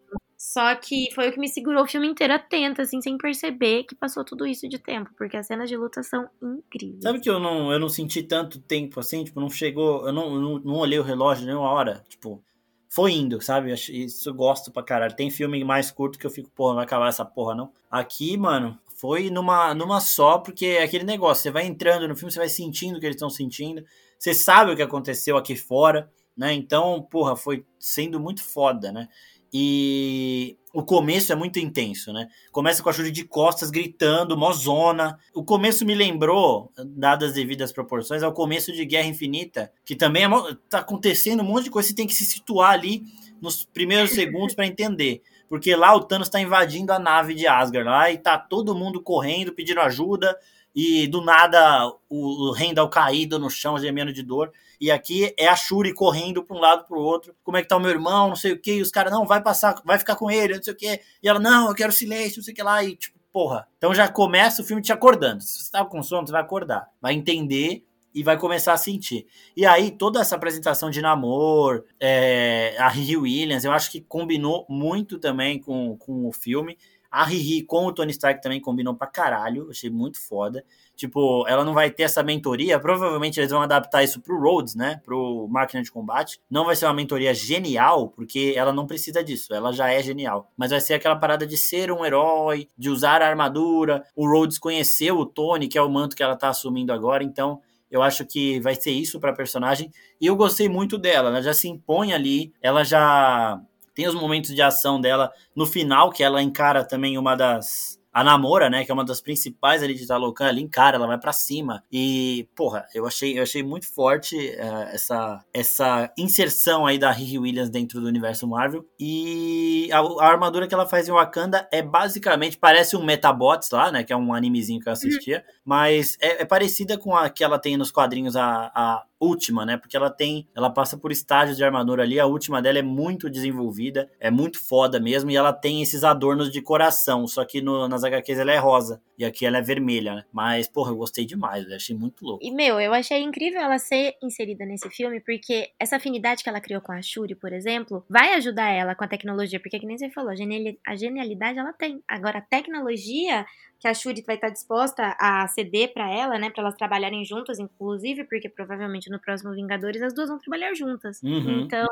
Speaker 2: só que foi o que me segurou o filme inteiro atento, assim, sem perceber que passou tudo isso de tempo, porque as cenas de luta são incríveis.
Speaker 1: Sabe que eu não, eu não senti tanto tempo assim, tipo, não chegou, eu não, não, não olhei o relógio nenhuma hora, tipo, foi indo, sabe? Isso eu gosto pra caralho. Tem filme mais curto que eu fico, porra, vai acabar essa porra, não? Aqui, mano, foi numa, numa só, porque é aquele negócio, você vai entrando no filme, você vai sentindo o que eles estão sentindo, você sabe o que aconteceu aqui fora, né? Então, porra, foi sendo muito foda, né? E o começo é muito intenso, né? Começa com a Shuri de costas gritando, mozona. O começo me lembrou, dadas as devidas proporções, ao começo de Guerra Infinita, que também é, tá acontecendo um monte de coisa, você tem que se situar ali nos primeiros segundos para entender. Porque lá o Thanos está invadindo a nave de Asgard lá e tá todo mundo correndo, pedindo ajuda, e do nada o, Randall caído no chão, gemendo de dor. E aqui é a Shuri correndo para um lado para o outro. Como é que tá o meu irmão? Não sei o que. E os caras, não, vai passar, vai ficar com ele, não sei o que. E ela, não, eu quero silêncio, não sei o que lá. E tipo, porra. Então já começa o filme te acordando. Se você tava com sono, você vai acordar. Vai entender e vai começar a sentir. E aí, toda essa apresentação de namoro, é, a Riri Williams, eu acho que combinou muito também com, com o filme. A Riri com o Tony Stark também combinou pra caralho, achei muito foda. Tipo, ela não vai ter essa mentoria, provavelmente eles vão adaptar isso pro Rhodes, né, pro máquina de combate. Não vai ser uma mentoria genial, porque ela não precisa disso, ela já é genial. Mas vai ser aquela parada de ser um herói, de usar a armadura. O Rhodes conheceu o Tony, que é o manto que ela tá assumindo agora, então eu acho que vai ser isso pra personagem. E eu gostei muito dela, ela já se impõe ali, ela já tem os momentos de ação dela no final, que ela encara também uma das. A Namora, né? Que é uma das principais ali de Talocan, ela encara, ela vai para cima. E, porra, eu achei, eu achei muito forte uh, essa, essa inserção aí da Riri Williams dentro do universo Marvel. E a, a, armadura que ela faz em Wakanda é basicamente, parece um Metabots lá, né? Que é um animezinho que eu assistia. Uhum. Mas é, é, parecida com a que ela tem nos quadrinhos, a, a última, né? Porque ela tem, ela passa por estágios de armadura ali, a última dela é muito desenvolvida, é muito foda mesmo, e ela tem esses adornos de coração, só que no, nas HQs ela é rosa, e aqui ela é vermelha, né? Mas, porra, eu gostei demais, eu achei muito louco.
Speaker 2: E, meu, eu achei incrível ela ser inserida nesse filme, porque essa afinidade que ela criou com a Shuri, por exemplo, vai ajudar ela com a tecnologia, porque que nem você falou, a genialidade ela tem. Agora, a tecnologia que a Shuri vai estar disposta a ceder para ela, né, para elas trabalharem juntas, inclusive, porque provavelmente no próximo Vingadores as duas vão trabalhar juntas. Uhum. Então,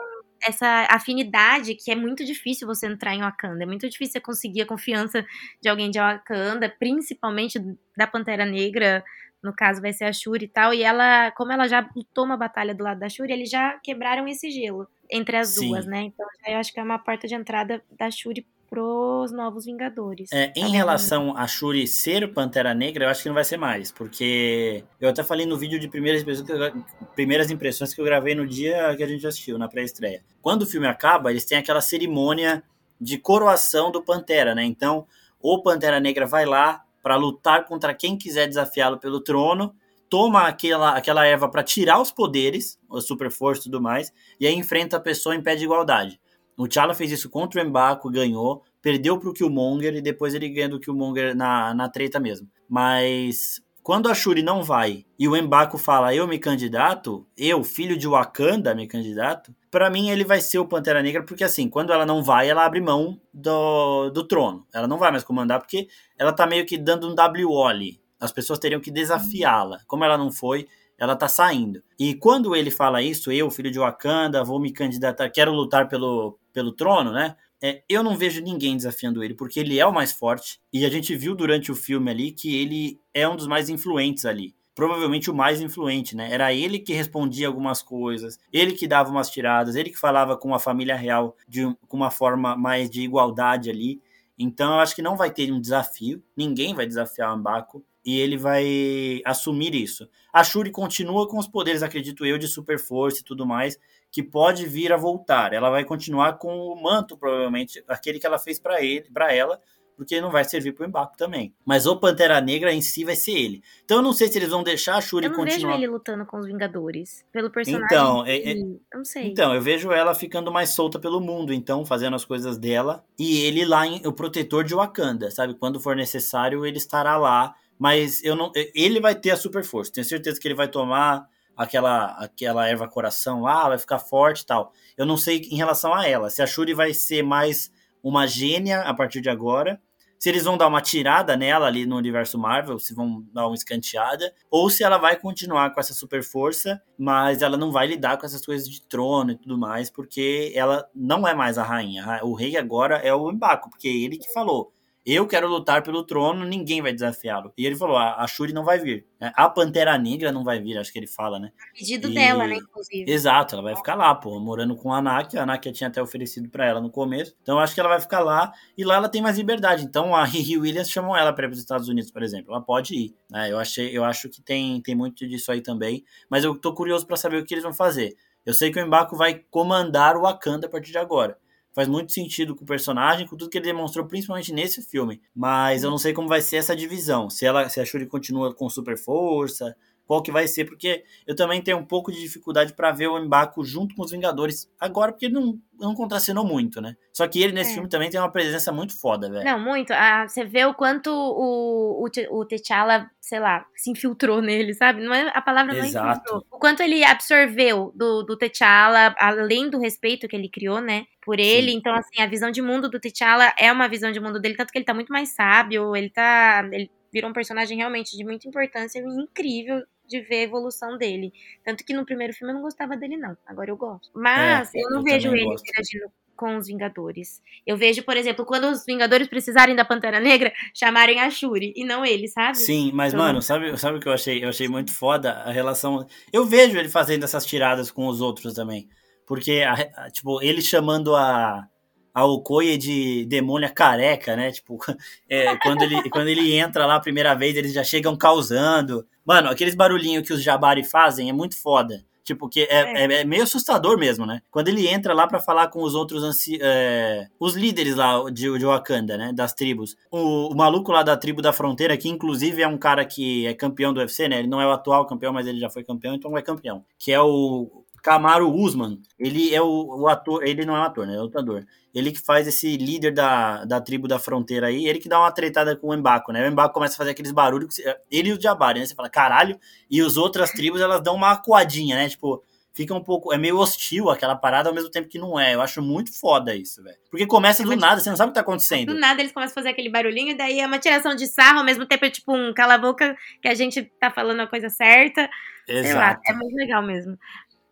Speaker 2: essa afinidade que é muito difícil você entrar em Wakanda, é muito difícil você conseguir a confiança de alguém de Wakanda, principalmente da Pantera Negra, no caso vai ser a Shuri e tal, e ela, como ela já lutou uma batalha do lado da Shuri, eles já quebraram esse gelo entre as Sim. duas, né? Então, eu acho que é uma porta de entrada da Shuri pros Novos Vingadores.
Speaker 1: É, em tá relação a Shuri ser Pantera Negra, eu acho que não vai ser mais, porque eu até falei no vídeo de primeiras impressões que eu, primeiras impressões que eu gravei no dia que a gente assistiu, na pré-estreia. Quando o filme acaba, eles têm aquela cerimônia de coroação do Pantera, né? Então, o Pantera Negra vai lá para lutar contra quem quiser desafiá-lo pelo trono, toma aquela, aquela erva para tirar os poderes, a super força e tudo mais, e aí enfrenta a pessoa em pé de igualdade. O T'Challa fez isso contra o Mbaku, ganhou, perdeu pro Killmonger e depois ele ganha do Killmonger na, na treta mesmo. Mas quando a Shuri não vai e o Mbaku fala eu me candidato, eu, filho de Wakanda, me candidato, para mim ele vai ser o Pantera Negra, porque assim, quando ela não vai, ela abre mão do, do trono. Ela não vai mais comandar porque ela tá meio que dando um WO ali. As pessoas teriam que desafiá-la. Como ela não foi, ela tá saindo. E quando ele fala isso, eu, filho de Wakanda, vou me candidatar, quero lutar pelo, pelo trono, né? É, eu não vejo ninguém desafiando ele, porque ele é o mais forte. E a gente viu durante o filme ali que ele é um dos mais influentes ali. Provavelmente o mais influente, né? Era ele que respondia algumas coisas, ele que dava umas tiradas, ele que falava com a família real de com uma forma mais de igualdade ali. Então eu acho que não vai ter um desafio, ninguém vai desafiar o Ambaco e ele vai assumir isso. A Shuri continua com os poderes, acredito eu, de super força e tudo mais, que pode vir a voltar. Ela vai continuar com o manto, provavelmente, aquele que ela fez para ele, para ela, porque não vai servir para o Embaco também. Mas o Pantera Negra em si vai ser ele. Então eu não sei se eles vão deixar a Shuri continuar. Eu não
Speaker 2: continuar... vejo ele lutando com os Vingadores, pelo personagem.
Speaker 1: Então, é, é... eu não sei. Então, eu vejo ela ficando mais solta pelo mundo, então, fazendo as coisas dela. E ele lá, em... o protetor de Wakanda, sabe? Quando for necessário, ele estará lá. Mas eu não. Ele vai ter a super força. Tenho certeza que ele vai tomar aquela, aquela erva coração lá, vai ficar forte e tal. Eu não sei em relação a ela, se a Shuri vai ser mais uma gênia a partir de agora, se eles vão dar uma tirada nela ali no universo Marvel, se vão dar uma escanteada, ou se ela vai continuar com essa super força, mas ela não vai lidar com essas coisas de trono e tudo mais, porque ela não é mais a rainha. O rei agora é o Mbaku, porque é ele que falou eu quero lutar pelo trono, ninguém vai desafiá-lo. E ele falou: a, Shuri não vai vir. Né? A Pantera Negra não vai vir, acho que ele fala, né?
Speaker 2: A pedido e... dela, né, inclusive.
Speaker 1: Exato, ela vai ficar lá, pô, morando com a Anak. A Anak tinha até oferecido para ela no começo. Então acho que ela vai ficar lá e lá ela tem mais liberdade. Então a Riri Williams chamou ela para ir para os Estados Unidos, por exemplo. Ela pode ir. Né? Eu, achei, eu acho que tem, tem muito disso aí também. Mas eu tô curioso para saber o que eles vão fazer. Eu sei que o Embaco vai comandar o Wakanda a partir de agora faz muito sentido com o personagem, com tudo que ele demonstrou, principalmente nesse filme. Mas eu não sei como vai ser essa divisão. Se ela, se a Shuri continua com super força, qual que vai ser, porque eu também tenho um pouco de dificuldade para ver o Mbaku junto com os Vingadores agora, porque ele não, não contracenou muito, né? Só que ele nesse é. filme também tem uma presença muito foda, velho.
Speaker 2: Não, muito. Ah, você vê o quanto o, o, o T'Challa, sei lá, se infiltrou nele, sabe? Não é, a palavra não é Exato. infiltrou. O quanto ele absorveu do, do T'Challa, além do respeito que ele criou, né? Por ele. Sim. Então, assim, a visão de mundo do T'Challa é uma visão de mundo dele, tanto que ele tá muito mais sábio, ele tá. Ele virou um personagem realmente de muita importância e incrível de ver a evolução dele. Tanto que no primeiro filme eu não gostava dele, não. Agora eu gosto. Mas é, eu não eu vejo ele gosto. interagindo com os Vingadores. Eu vejo, por exemplo, quando os Vingadores precisarem da Pantera Negra, chamarem a Shuri e não ele, sabe?
Speaker 1: Sim, mas então... mano, sabe, sabe o que eu achei? Eu achei muito foda a relação. Eu vejo ele fazendo essas tiradas com os outros também. Porque, a, a, tipo, ele chamando a, a Okoye de demônia careca, né? Tipo, <laughs> é, quando, ele, quando ele entra lá a primeira vez, eles já chegam causando. Mano, aqueles barulhinhos que os Jabari fazem é muito foda. Tipo, que é, é. é meio assustador mesmo, né? Quando ele entra lá para falar com os outros anci... É, os líderes lá de, de Wakanda, né? Das tribos. O, o, maluco lá da tribo da fronteira, que inclusive é um cara que é campeão do UFC, né? Ele não é o atual campeão, mas ele já foi campeão, então é campeão. Que é o Camaro Usman, ele é o, o, ator, ele não é um ator, né? É lutador. Ele que faz esse líder da, da tribo da fronteira aí, ele que dá uma tretada com o Embaco, né? O Embaco começa a fazer aqueles barulhos, ele e o Jabari, né? Você fala, caralho, e as outras tribos elas dão uma acuadinha, né? Tipo, fica um pouco. É meio hostil aquela parada ao mesmo tempo que não é. Eu acho muito foda isso, velho. Porque começa do nada, você não sabe o que tá acontecendo.
Speaker 2: Do nada eles começam a fazer aquele barulhinho, daí é uma tiração de sarro, ao mesmo tempo é tipo um cala-boca que a gente tá falando a coisa certa. Exato. Lá, é muito legal mesmo.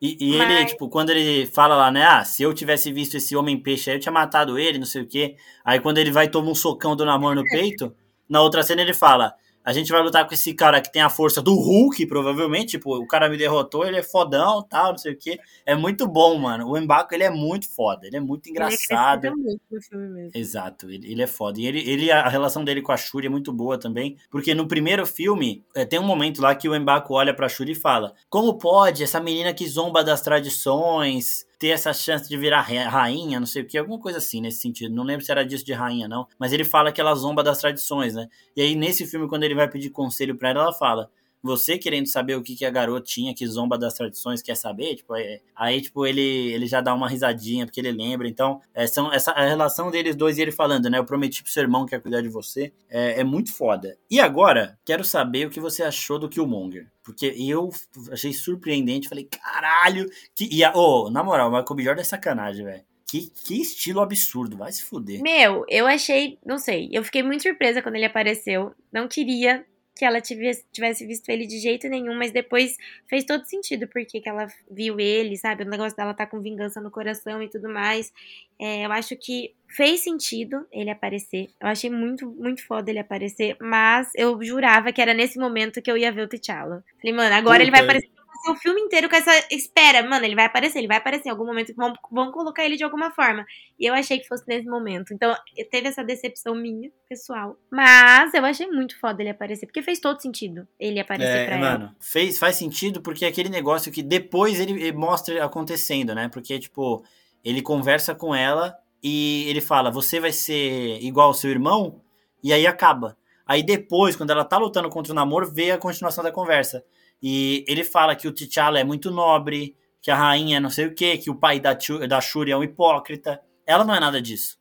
Speaker 1: E, e Mas... ele, tipo, quando ele fala lá, né? Ah, se eu tivesse visto esse homem-peixe aí, eu tinha matado ele, não sei o quê. Aí quando ele vai tomar um socão do Namor no peito, na outra cena ele fala: a gente vai lutar com esse cara que tem a força do Hulk, provavelmente. Tipo, o cara me derrotou, ele é fodão, tal, não sei o quê. É muito bom, mano. O Embaco, ele é muito foda. Ele é muito engraçado. Ele é muito no filme mesmo. Exato, ele, ele é foda. E ele, ele, a relação dele com a Shuri é muito boa também. Porque no primeiro filme, é, tem um momento lá que o Embaco olha pra Shuri e fala: Como pode essa menina que zomba das tradições ter essa chance de virar rainha, não sei o que, alguma coisa assim nesse sentido. Não lembro se era disso de rainha, não. Mas ele fala que ela zomba das tradições, né? E aí, nesse filme, quando ele vai pedir conselho para ela, ela fala: você querendo saber o que, que a garotinha que zomba das tradições quer saber, tipo, é, aí, tipo, ele, ele já dá uma risadinha, porque ele lembra. Então, é, são, essa, a relação deles dois e ele falando, né? Eu prometi pro seu irmão que ia cuidar de você. É, é muito foda. E agora, quero saber o que você achou do Killmonger. Porque eu achei surpreendente, falei, caralho! Que, e, oh, na moral, o Michael B. Jordan é sacanagem, velho. Que, que estilo absurdo, vai se fuder.
Speaker 2: Meu, eu achei, não sei, eu fiquei muito surpresa quando ele apareceu. Não queria que ela tivesse, visto ele de jeito nenhum, mas depois fez todo sentido porque que ela viu ele, sabe? O negócio dela tá com vingança no coração e tudo mais. É, eu acho que fez sentido ele aparecer. Eu achei muito, muito foda ele aparecer, mas eu jurava que era nesse momento que eu ia ver o T'Challa. Falei, mano, agora Puta. ele vai aparecer passar o filme inteiro com essa espera. Mano, ele vai aparecer, ele vai aparecer em algum momento. Vamos, vamos colocar ele de alguma forma. E eu achei que fosse nesse momento. Então, teve essa decepção minha, pessoal. Mas eu achei muito foda ele aparecer, porque fez todo sentido ele aparecer é, pra mano, ela.
Speaker 1: Fez, faz sentido porque é aquele negócio que depois ele mostra acontecendo, né? Porque, tipo, ele conversa com ela e ele fala: Você vai ser igual ao seu irmão? E aí acaba. Aí depois, quando ela tá lutando contra o namoro, vê a continuação da conversa. E ele fala que o T'Challa é muito nobre, que a rainha é não sei o que, que o pai da, da Shuri é um hipócrita. Ela não é nada disso.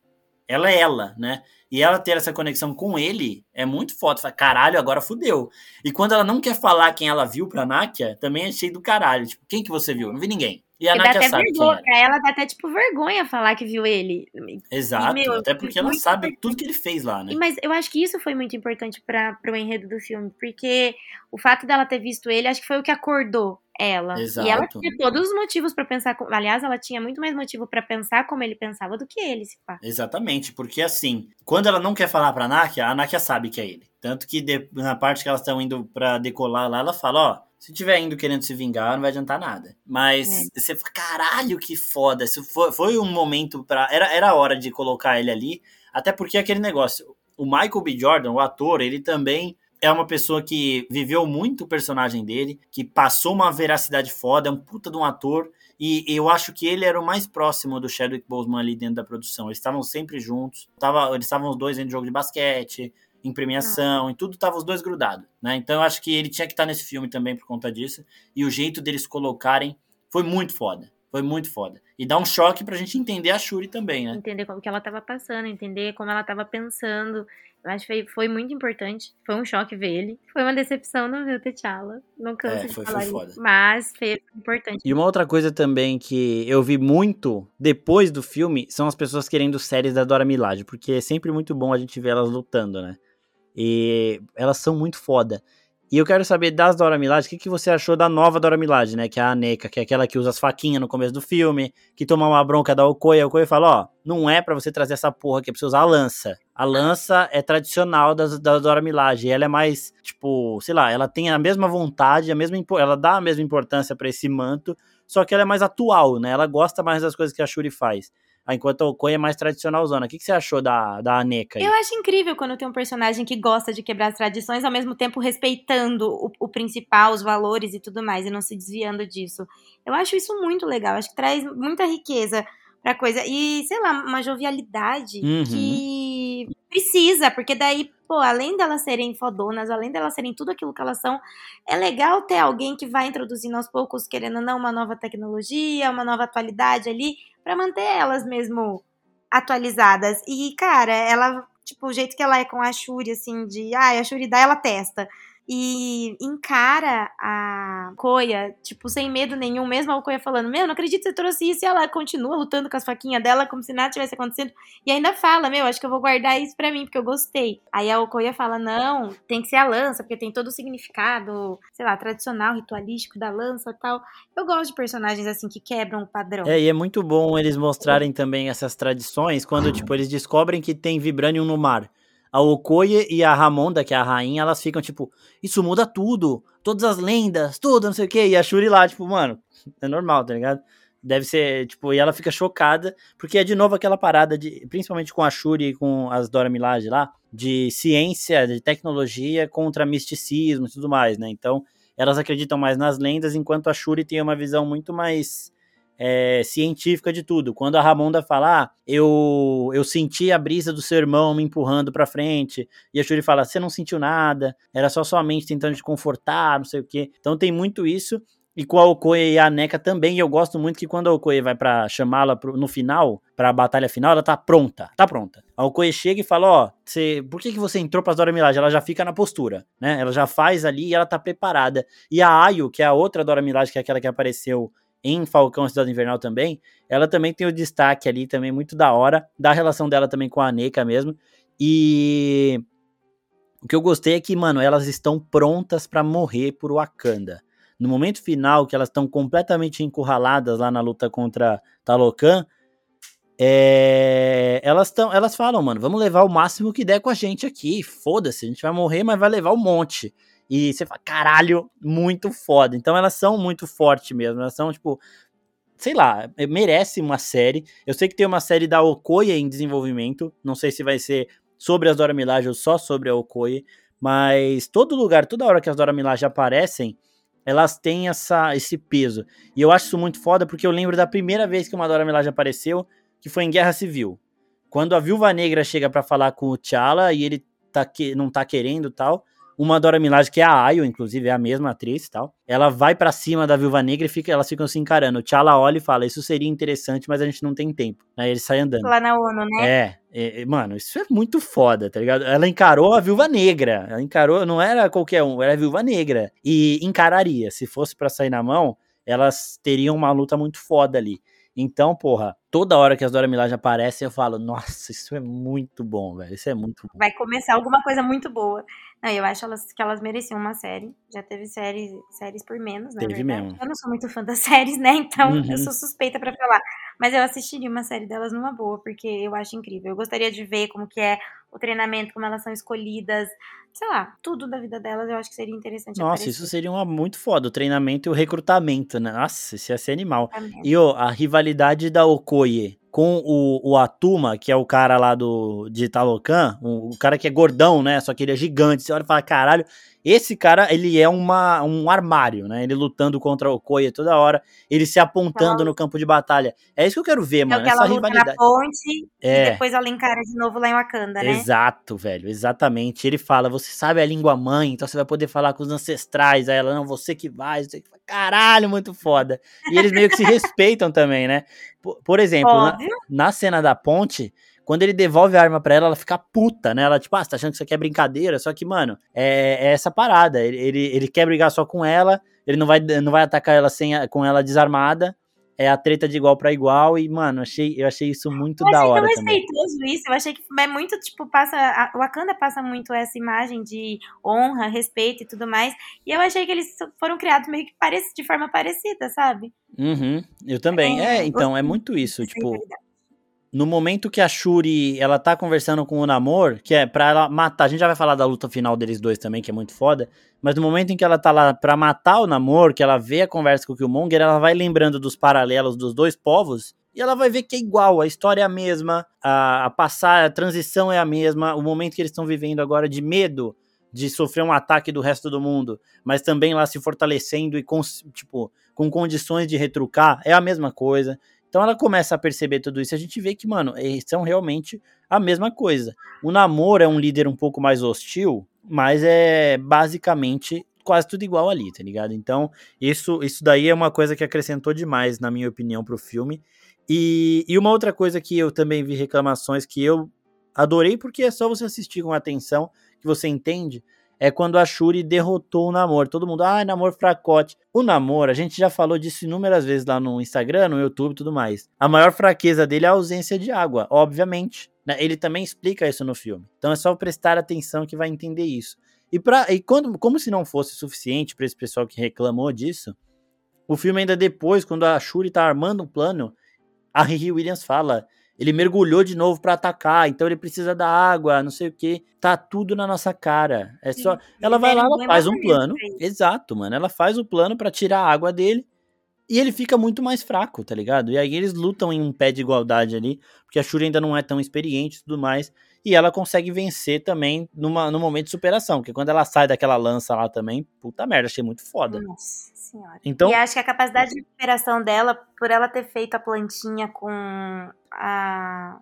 Speaker 1: Ela é ela, né? E ela ter essa conexão com ele é muito foda. Fala, caralho, agora fudeu. E quando ela não quer falar quem ela viu pra Nakia, também é cheio do caralho. Tipo, quem que você viu? Não vi ninguém. E a
Speaker 2: Nakia dá até sabe vergonha, Pra ela dá até, tipo, vergonha falar que viu ele.
Speaker 1: Exato, e, meu, até porque ela sabe importante. tudo que ele fez lá, né?
Speaker 2: Mas eu acho que isso foi muito importante para pro enredo do filme, porque o fato dela ter visto ele, acho que foi o que acordou ela. Exato. E ela tinha todos os motivos para pensar. Com... Aliás, ela tinha muito mais motivo para pensar como ele pensava do que ele, se pá.
Speaker 1: Exatamente, porque assim, quando ela não quer falar pra Nakia, a Nakia sabe que é ele. Tanto que de... na parte que elas estão indo para decolar lá, ela fala: Ó, se tiver indo querendo se vingar, não vai adiantar nada. Mas é. você fala, caralho, que foda. Isso foi, foi um momento para era, era hora de colocar ele ali. Até porque aquele negócio. O Michael B. Jordan, o ator, ele também é uma pessoa que viveu muito o personagem dele, que passou uma veracidade foda, é um puta de um ator. E eu acho que ele era o mais próximo do Chadwick Boseman ali dentro da produção. Eles estavam sempre juntos. Tava, eles estavam os dois em jogo de basquete em premiação, ah. em tudo tava os dois grudados, né? Então eu acho que ele tinha que estar tá nesse filme também por conta disso. E o jeito deles colocarem foi muito foda. Foi muito foda. E dá um choque pra gente entender a Shuri também, né?
Speaker 2: Entender como que ela tava passando, entender como ela tava pensando. Eu acho que foi, foi muito importante. Foi um choque ver ele. Foi uma decepção não ver o T'Challa. Não canso é, foi, de falar foi foda. Isso, mas foi importante.
Speaker 1: E uma outra coisa também que eu vi muito depois do filme são as pessoas querendo séries da Dora Milaje, porque é sempre muito bom a gente ver elas lutando, né? E elas são muito foda. E eu quero saber das Dora Milaje, o que, que você achou da nova Dora Milaje, né? Que é a Aneca, que é aquela que usa as faquinhas no começo do filme, que toma uma bronca da Okoye, a Okoye fala, ó, não é para você trazer essa porra aqui, é pra você usar a lança. A lança é tradicional da, da Dora Milaje, ela é mais, tipo, sei lá, ela tem a mesma vontade, a mesma, ela dá a mesma importância para esse manto, só que ela é mais atual, né? Ela gosta mais das coisas que a Shuri faz. Enquanto a Okoye é mais tradicionalzona. O que, que você achou da, da Aneka? Aí?
Speaker 2: Eu acho incrível quando tem um personagem que gosta de quebrar as tradições, ao mesmo tempo respeitando o, o principal, os valores e tudo mais, e não se desviando disso. Eu acho isso muito legal, acho que traz muita riqueza pra coisa. E, sei lá, uma jovialidade
Speaker 1: Uhum.
Speaker 2: que precisa, porque daí, pô, além delas serem fodonas, além delas serem tudo aquilo que elas são, é legal ter alguém que vai introduzindo aos poucos, querendo ou não, uma nova tecnologia, uma nova atualidade ali, pra manter elas mesmo atualizadas. E, cara, ela, tipo, o jeito que ela é com a Shuri, assim, de, ah, a Shuri dá, ela testa. E encara a Koya, tipo, sem medo nenhum, mesmo a Koya falando, meu, não acredito que você trouxe isso, e ela continua lutando com as faquinhas dela como se nada tivesse acontecendo, e ainda fala, meu, acho que eu vou guardar isso pra mim, porque eu gostei. Aí a Okoya fala, não, tem que ser a lança, porque tem todo o significado, sei lá, tradicional, ritualístico da lança e tal. Eu gosto de personagens assim que quebram o padrão.
Speaker 1: É, e é muito bom eles mostrarem também essas tradições quando, tipo, eles descobrem que tem Vibranium no mar. A Okoye e a Ramonda, que é a rainha, elas ficam tipo, isso muda tudo, todas as lendas, tudo, não sei o quê. E a Shuri lá, tipo, mano, é normal, tá ligado? Deve ser, tipo, e ela fica chocada, porque é de novo aquela parada de, principalmente com a Shuri e com as Dora Milaje lá, de ciência, de tecnologia contra misticismo e tudo mais, né? Então, elas acreditam mais nas lendas, enquanto a Shuri tem uma visão muito mais é, científica de tudo. Quando a Ramonda fala, ah, eu, eu senti a brisa do seu irmão me empurrando pra frente, e a Shuri fala, você não sentiu nada, era só sua mente tentando te confortar, não sei o quê. Então tem muito isso. E com a Okoye e a Neka também, eu gosto muito que quando a Okoye vai para chamá-la no final, pra batalha final, ela tá pronta, tá pronta. A Okoye chega e fala, ó, você, por que, que você entrou pras Dora Milaje? Ela já fica na postura, né? Ela já faz ali e ela tá preparada. E a Ayo, que é a outra Dora Milaje, que é aquela que apareceu em Falcão Cidade Invernal também, ela também tem o destaque ali também muito da hora, da relação dela também com a Aneka mesmo. E o que eu gostei é que, mano, elas estão prontas para morrer por Wakanda. No momento final, que elas estão completamente encurraladas lá na luta contra Talocan, é... elas, tão, elas falam, mano, vamos levar o máximo que der com a gente aqui. Foda-se, a gente vai morrer, mas vai levar um monte. E você fala, caralho, muito foda. Então elas são muito fortes mesmo. Elas são, tipo, sei lá, merece uma série. Eu sei que tem uma série da Okoye em desenvolvimento. Não sei se vai ser sobre as Dora Milaje ou só sobre a Okoye. Mas todo lugar, toda hora que as Dora Milaje aparecem, elas têm essa, esse peso. E eu acho isso muito foda porque eu lembro da primeira vez que uma Dora Milaje apareceu, que foi em Guerra Civil. Quando a Viúva Negra chega para falar com o T'Challa e ele tá que, não tá querendo tal, uma Dora Milaje, que é a Ayo, inclusive, é a mesma atriz e tal. Ela vai para cima da Viúva Negra e fica, elas ficam se encarando. O T'Challa olha e fala, isso seria interessante, mas a gente não tem tempo. Aí ele sai andando.
Speaker 2: Lá na ONU, né?
Speaker 1: É, é, mano, isso é muito foda, tá ligado? Ela encarou a Viúva Negra. Ela encarou, não era qualquer um, era a Viúva Negra. E encararia. Se fosse para sair na mão, elas teriam uma luta muito foda ali. Então, porra, toda hora que as Dora Milaje aparecem, eu falo, nossa, isso é muito bom, velho. Isso é muito bom.
Speaker 2: Vai começar alguma coisa muito boa. Não, eu acho elas, que elas mereciam uma série. Já teve séries, séries por menos, né?
Speaker 1: Teve mesmo.
Speaker 2: Eu não sou muito fã das <laughs> séries, né? Então
Speaker 1: Uhum.
Speaker 2: eu sou suspeita pra falar. Mas eu assistiria uma série delas numa boa, porque eu acho incrível. Eu gostaria de ver como que é o treinamento, como elas são escolhidas. Sei lá, tudo da vida delas eu acho que seria interessante.
Speaker 1: Nossa,
Speaker 2: aparecer
Speaker 1: isso seria uma muito foda, o treinamento e o recrutamento, né? Nossa, isso ia ser animal.
Speaker 2: também.
Speaker 1: E ó, a rivalidade da Okoye com o, o Atuma, que é o cara lá do de Talocan, o, o cara que é gordão, né? Só que ele é gigante. Você olha e fala, caralho, esse cara, ele é uma, um armário, né? Ele lutando contra a Okoye toda hora, ele se apontando no campo de batalha. É isso que eu quero ver,
Speaker 2: É o
Speaker 1: mano,
Speaker 2: que
Speaker 1: essa
Speaker 2: ela luta na
Speaker 1: rivalidade.
Speaker 2: ponte
Speaker 1: É.
Speaker 2: e depois ela encara de novo lá em Wakanda, né?
Speaker 1: Exato, velho, exatamente. Ele fala, você sabe a língua mãe, então você vai poder falar com os ancestrais. Aí ela, não, você que vai, você que vai. Caralho, muito foda. E eles meio que se respeitam também, né? Por, por exemplo, na, na cena da ponte, quando ele devolve a arma pra ela, ela fica puta, né? Ela, tipo, ah, você tá achando que isso aqui é brincadeira? Só que, mano, é, é essa parada. Ele, ele, ele quer brigar só com ela, ele não vai, não vai atacar ela sem, a- com ela desarmada. É a treta de igual pra igual. E, mano, achei, eu achei isso muito
Speaker 2: Eu
Speaker 1: da
Speaker 2: achei
Speaker 1: hora
Speaker 2: tão
Speaker 1: também.
Speaker 2: respeitoso isso. Eu achei que é muito, tipo, passa. A o Wakanda passa muito essa imagem de honra, respeito e tudo mais. E eu achei que eles foram criados meio que parec de forma parecida, sabe?
Speaker 1: Uhum, eu também. É,
Speaker 2: É,
Speaker 1: então, é muito isso.
Speaker 2: Essa
Speaker 1: Tipo. No momento que a Shuri, ela tá conversando com o Namor, que é pra ela matar, a gente já vai falar da luta final deles dois também, que é muito foda, mas no momento em que ela tá lá pra matar o Namor, que ela vê a conversa com o Killmonger, ela vai lembrando dos paralelos dos dois povos, e ela vai ver que é igual, a história é a mesma, a, a passar, a transição é a mesma, o momento que eles estão vivendo agora de medo de sofrer um ataque do resto do mundo, mas também lá se fortalecendo e com, tipo, com condições de retrucar, é a mesma coisa. Então ela começa a perceber tudo isso. A gente vê que, mano, eles são realmente a mesma coisa. O Namor é um líder um pouco mais hostil, mas é basicamente quase tudo igual ali, tá ligado? Então, isso, isso daí é uma coisa que acrescentou demais, na minha opinião, pro filme. E, e uma outra coisa que eu também vi reclamações que eu adorei, porque é só você assistir com atenção que você entende, é quando a Shuri derrotou o Namor. Todo mundo, ah, Namor fracote. O Namor, a gente já falou disso inúmeras vezes lá no Instagram, no YouTube e tudo mais. A maior fraqueza dele é a ausência de água, obviamente. Né? Ele também explica isso no filme. Então é só prestar atenção que vai entender isso. E, pra, e quando, como se não fosse suficiente para esse pessoal que reclamou disso, o filme ainda depois, quando a Shuri tá armando um plano, a Riri Williams fala ele mergulhou de novo para atacar, então ele precisa da água, não sei o que. Tá tudo na nossa cara. É só. Sim, ela vai lá, ela faz um plano. Exato, mano. Ela faz o plano para tirar a água dele. E ele fica muito mais fraco, tá ligado? E aí eles lutam em um pé de igualdade ali, porque a Shuri ainda não é tão experiente e tudo mais. E ela consegue vencer também numa, no momento de superação, porque quando ela sai daquela lança lá também, puta merda, achei muito foda.
Speaker 2: Nossa senhora. Então, e acho que a capacidade de recuperação dela, por ela ter feito a plantinha com a,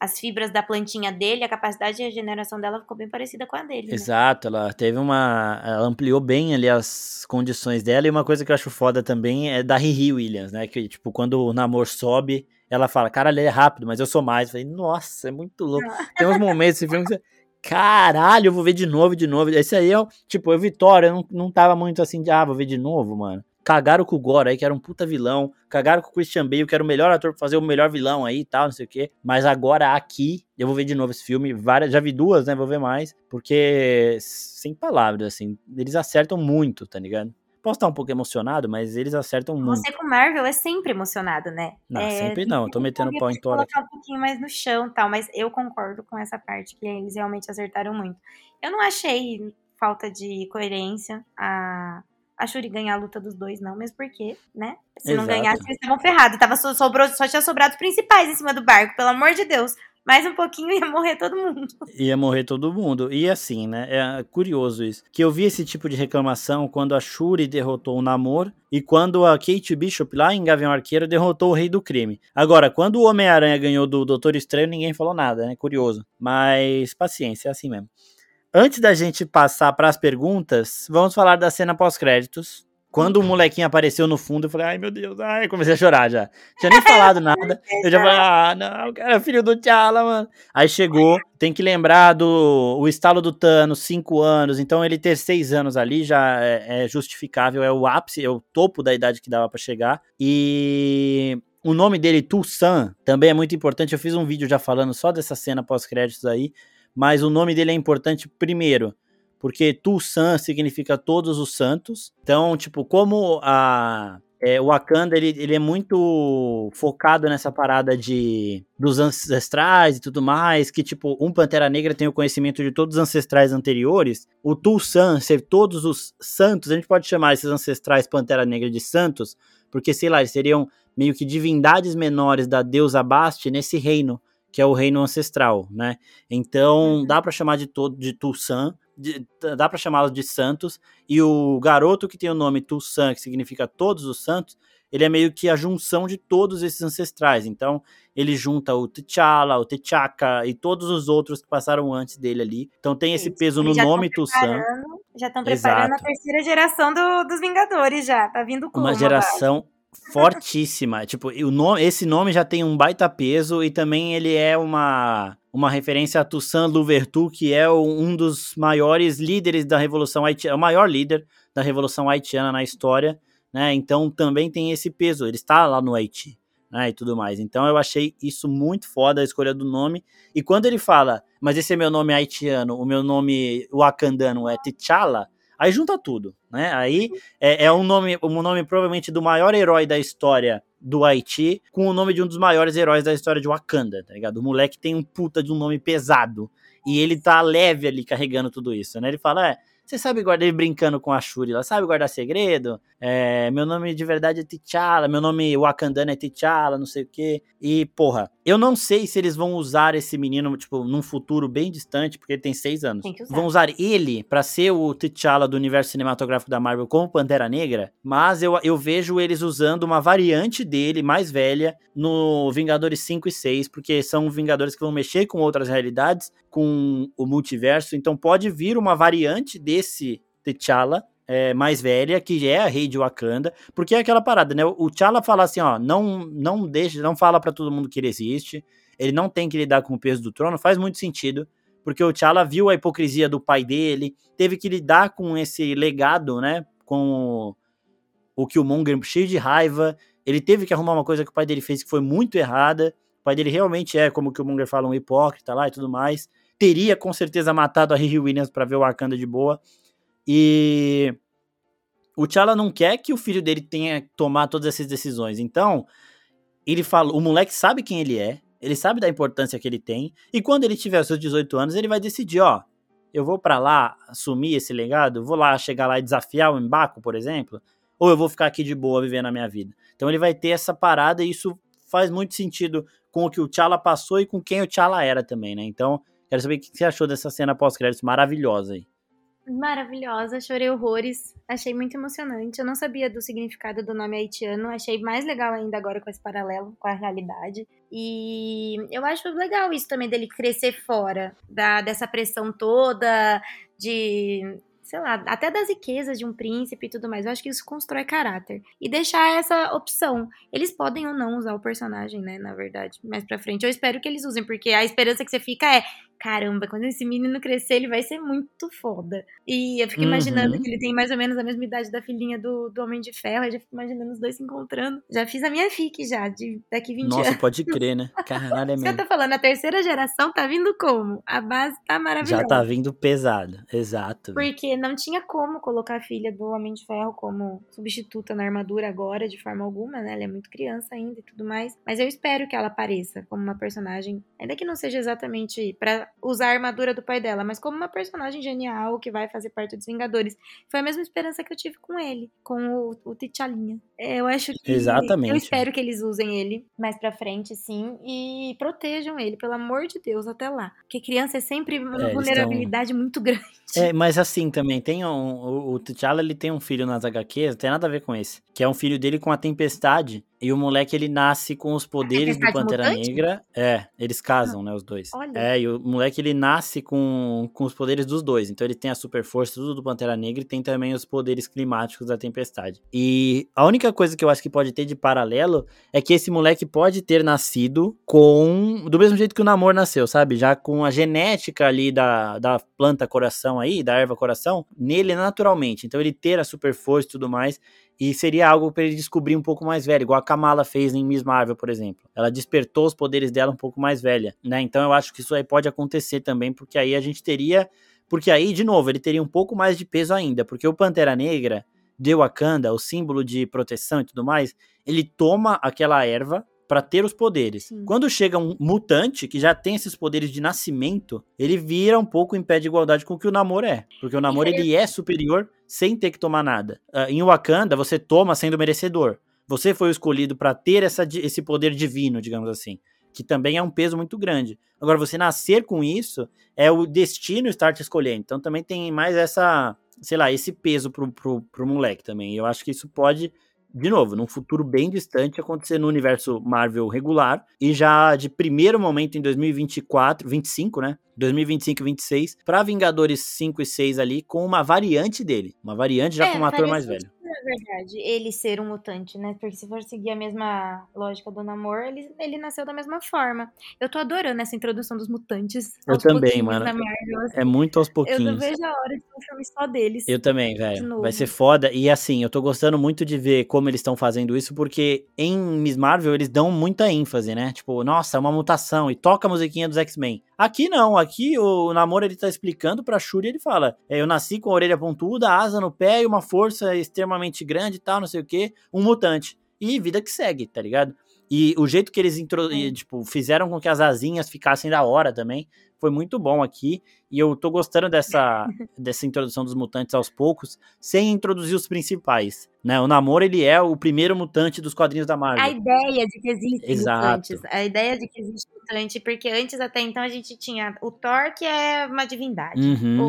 Speaker 2: as fibras da plantinha dele, a capacidade de regeneração dela ficou bem parecida com a dele. Né?
Speaker 1: Exato, ela teve uma. Ela ampliou bem ali as condições dela. E uma coisa que eu acho foda também é da Riri Williams, né? Que, tipo, quando o namoro sobe, ela fala, cara, ele é rápido, mas eu sou mais. Eu falei, nossa, é muito louco. Tem uns momentos desse filme que você. Caralho, eu vou ver de novo, de novo. Esse aí é, tipo, eu Vitória, eu não, não tava muito assim de, ah, vou ver de novo, mano. Cagaram com o Gore aí, que era um puta vilão. Cagaram com o Christian Bale, que era o melhor ator pra fazer o melhor vilão aí e tal, não sei o quê. Mas agora aqui, eu vou ver de novo esse filme. Várias, já vi duas, né? Vou ver mais. Porque, sem palavras, assim, eles acertam muito, tá ligado? Posso estar um pouco emocionado, mas eles acertam
Speaker 2: Você
Speaker 1: muito.
Speaker 2: Você com Marvel é sempre emocionado, né?
Speaker 1: Não,
Speaker 2: é,
Speaker 1: sempre não. Eu tô metendo pau em tora.
Speaker 2: colocar um pouquinho mais no chão tal, mas eu concordo com essa parte, que eles realmente acertaram muito. Eu não achei falta de coerência a, a Shuri ganhar a luta dos dois, não, mesmo porque, né? Se Exato. não ganhasse, eles estavam ferrados. Tava, sobrou, só tinha sobrado os principais em cima do barco, pelo amor de Deus mais um pouquinho <laughs> ia morrer todo mundo.
Speaker 1: Ia morrer todo mundo. E assim, né? É curioso isso. Que eu vi esse tipo de reclamação quando a Shuri derrotou o Namor e quando a Kate Bishop lá em Gavião Arqueiro derrotou o Rei do Crime. Agora, quando o Homem-Aranha ganhou do Doutor Estranho, ninguém falou nada, né? Curioso. Mas paciência, é assim mesmo. Antes da gente passar para as perguntas, vamos falar da cena pós-créditos. Quando o molequinho apareceu no fundo, eu falei, ai meu Deus, ai, comecei a chorar já. Tinha nem falado nada. Eu já falei, ah, não, cara, filho do T'Challa, mano. Aí chegou, tem que lembrar do o estalo do Thanos, cinco anos. Então ele ter seis anos ali já é, é justificável, é o ápice, é o topo da idade que dava para chegar. E o nome dele, Tucson, também é muito importante. Eu fiz um vídeo já falando só dessa cena pós-créditos aí. Mas o nome dele é importante primeiro porque Tulsan significa todos os santos. Então, tipo, como a é, o Wakanda ele, ele é muito focado nessa parada de dos ancestrais e tudo mais, que tipo, um Pantera Negra tem o conhecimento de todos os ancestrais anteriores. O Tulsan ser todos os santos, a gente pode chamar esses ancestrais Pantera Negra de santos, porque sei lá, eles seriam meio que divindades menores da deusa Bast nesse reino, que é o reino ancestral, né? Então, uhum. dá para chamar de todo de Tulsan de, dá para chamá-los de santos, e o garoto que tem o nome Tulsan, que significa todos os santos, ele é meio que a junção de todos esses ancestrais. Então, ele junta o T'Challa, o T'Chaka e todos os outros que passaram antes dele ali. Então, tem esse peso no nome Tulsan.
Speaker 2: Já estão preparando Exato. a terceira geração do, dos Vingadores já. Tá vindo
Speaker 1: como? Uma geração fortíssima. tipo, o nome, esse nome já tem um baita peso e também ele é uma uma referência a Toussaint Louverture, que é um dos maiores líderes da Revolução Haitiana, é o maior líder da Revolução Haitiana na história, né? Então também tem esse peso, ele está lá no Haiti, né? E tudo mais. Então eu achei isso muito foda a escolha do nome. E quando ele fala, mas esse é meu nome haitiano, o meu nome wakandano é T'Challa, Aí junta tudo, né? Aí é, é um nome, um nome provavelmente do maior herói da história do Haiti, com o nome de um dos maiores heróis da história de Wakanda, tá ligado? O moleque tem um puta de um nome pesado. E ele tá leve ali carregando tudo isso, né? Ele fala, é, você sabe guardar ele brincando com a Shuri, ela sabe guardar segredo. É, meu nome de verdade é T'Challa, meu nome Wakandana é T'Challa, não sei o quê. E, porra, eu não sei se eles vão usar esse menino, tipo, num futuro bem distante, porque ele tem seis anos.
Speaker 2: Tem usar.
Speaker 1: Vão usar ele para ser o T'Challa do universo cinematográfico da Marvel como Pantera Negra, mas eu, eu vejo eles usando uma variante dele, mais velha, no Vingadores 5 e 6, porque são Vingadores que vão mexer com outras realidades, com o multiverso, então pode vir uma variante desse T'Challa, é, mais velha, que é a rei de Wakanda, porque é aquela parada, né? O T'Challa fala assim, ó, não, não deixa, não fala para todo mundo que ele existe, ele não tem que lidar com o peso do trono, faz muito sentido, porque o T'Challa viu a hipocrisia do pai dele, teve que lidar com esse legado, né? Com o, o Killmonger cheio de raiva, ele teve que arrumar uma coisa que o pai dele fez que foi muito errada, o pai dele realmente é, como o Killmonger fala, um hipócrita lá e tudo mais, teria com certeza matado a Riri Williams para ver o Wakanda de boa, e o T'Challa não quer que o filho dele tenha que tomar todas essas decisões. Então, ele fala, o moleque sabe quem ele é, ele sabe da importância que ele tem, e quando ele tiver seus 18 anos, ele vai decidir, ó, eu vou para lá assumir esse legado, vou lá chegar lá e desafiar o Mbaco, por exemplo, ou eu vou ficar aqui de boa vivendo a minha vida. Então ele vai ter essa parada e isso faz muito sentido com o que o T'Challa passou e com quem o T'Challa era também, né? Então, quero saber o que você achou dessa cena pós-créditos maravilhosa aí.
Speaker 2: Maravilhosa, chorei horrores, achei muito emocionante. Eu não sabia do significado do nome haitiano, achei mais legal ainda agora com esse paralelo com a realidade. E eu acho legal isso também dele crescer fora da, dessa pressão toda de sei lá, até das riquezas de um príncipe e tudo mais. Eu acho que isso constrói caráter. E deixar essa opção. Eles podem ou não usar o personagem, né, na verdade, mais pra frente. Eu espero que eles usem, porque a esperança que você fica é, caramba, quando esse menino crescer, ele vai ser muito foda. E eu fico uhum. imaginando que ele tem mais ou menos a mesma idade da filhinha do, do Homem de Ferro, eu já fico imaginando os dois se encontrando. Já fiz a minha fic já, de daqui 20
Speaker 1: Nossa,
Speaker 2: anos.
Speaker 1: Nossa, pode crer, né? <laughs> Caralho, é mesmo.
Speaker 2: Você tá falando, a terceira geração tá vindo como? A base tá maravilhosa.
Speaker 1: Já tá vindo pesado, exato.
Speaker 2: Porque não tinha como colocar a filha do Homem de Ferro como substituta na armadura agora, de forma alguma, né? Ela é muito criança ainda e tudo mais. Mas eu espero que ela apareça como uma personagem, ainda que não seja exatamente para usar a armadura do pai dela, mas como uma personagem genial que vai fazer parte dos Vingadores. Foi a mesma esperança que eu tive com ele, com o, o T'Chalinha. É, eu acho que.
Speaker 1: Exatamente.
Speaker 2: Eu espero que eles usem ele mais pra frente, sim, e protejam ele, pelo amor de Deus, até lá. Porque criança é sempre uma é, vulnerabilidade muito grande.
Speaker 1: É, mas assim também, tem um. O, o T'Challa ele tem um filho nas HQs, não tem nada a ver com esse. Que é um filho dele com a tempestade. E o moleque ele nasce com os poderes do Pantera mutante? Negra. É, eles casam, ah, né, os dois. Olha. É, e o moleque ele nasce com, com os poderes dos dois. Então ele tem a super força, tudo do Pantera Negra e tem também os poderes climáticos da tempestade. E a única coisa que eu acho que pode ter de paralelo é que esse moleque pode ter nascido com. Do mesmo jeito que o Namor nasceu, sabe? Já com a genética ali da, da planta coração aí, da erva coração, nele naturalmente. Então ele ter a super força e tudo mais. E seria algo para ele descobrir um pouco mais velho, igual a Kamala fez em Miss Marvel, por exemplo. Ela despertou os poderes dela um pouco mais velha, né? Então eu acho que isso aí pode acontecer também, porque aí a gente teria. Porque aí, de novo, ele teria um pouco mais de peso ainda, porque o Pantera Negra de Wakanda, o símbolo de proteção e tudo mais, ele toma aquela erva para ter os poderes. Quando chega um mutante que já tem esses poderes de nascimento, ele vira um pouco em pé de igualdade com o que o Namor é. Porque o Namor ele é superior sem ter que tomar nada. Uh, em Wakanda, você toma sendo merecedor. Você foi escolhido para ter essa, esse poder divino, digamos assim. Que também é um peso muito grande. Agora, você nascer com isso é o destino estar te escolhendo. Então também tem mais essa, sei lá, esse peso pro, pro, pro moleque também. Eu acho que isso pode de novo, num futuro bem distante, acontecer no universo Marvel regular e já de primeiro momento em 2024, 25, né? 2025 e 26, para Vingadores 5 e 6 ali com uma variante dele, uma variante já é, com um ator mais velho
Speaker 2: é verdade, ele ser um mutante, né? Porque se for seguir a mesma lógica do Namor, ele, ele nasceu da mesma forma. Eu tô adorando essa introdução dos mutantes.
Speaker 1: Eu também, mano. Marvel, assim. É muito aos pouquinhos. Eu
Speaker 2: não vejo a hora de um filme só deles.
Speaker 1: Eu também, velho. Vai ser foda. E assim, eu tô gostando muito de ver como eles estão fazendo isso, porque em Miss Marvel eles dão muita ênfase, né? Tipo, nossa, é uma mutação. E toca a musiquinha dos X-Men. Aqui não, aqui o Namor ele tá explicando pra Shuri, ele fala: é, Eu nasci com a orelha pontuda, asa no pé e uma força extremamente grande e tal, não sei o que, um mutante. E vida que segue, tá ligado? E o jeito que eles intro...
Speaker 2: É.
Speaker 1: tipo, fizeram com que as asinhas ficassem da hora também foi muito bom aqui. E eu tô gostando dessa, <laughs> dessa introdução dos mutantes aos poucos, sem introduzir os principais. Né? O Namor, ele é o primeiro mutante dos quadrinhos da Marvel.
Speaker 2: A ideia de que existem
Speaker 1: Exato.
Speaker 2: mutantes. A ideia de que existe mutante, porque antes até então a gente tinha o Thor, que é uma divindade.
Speaker 1: Uhum.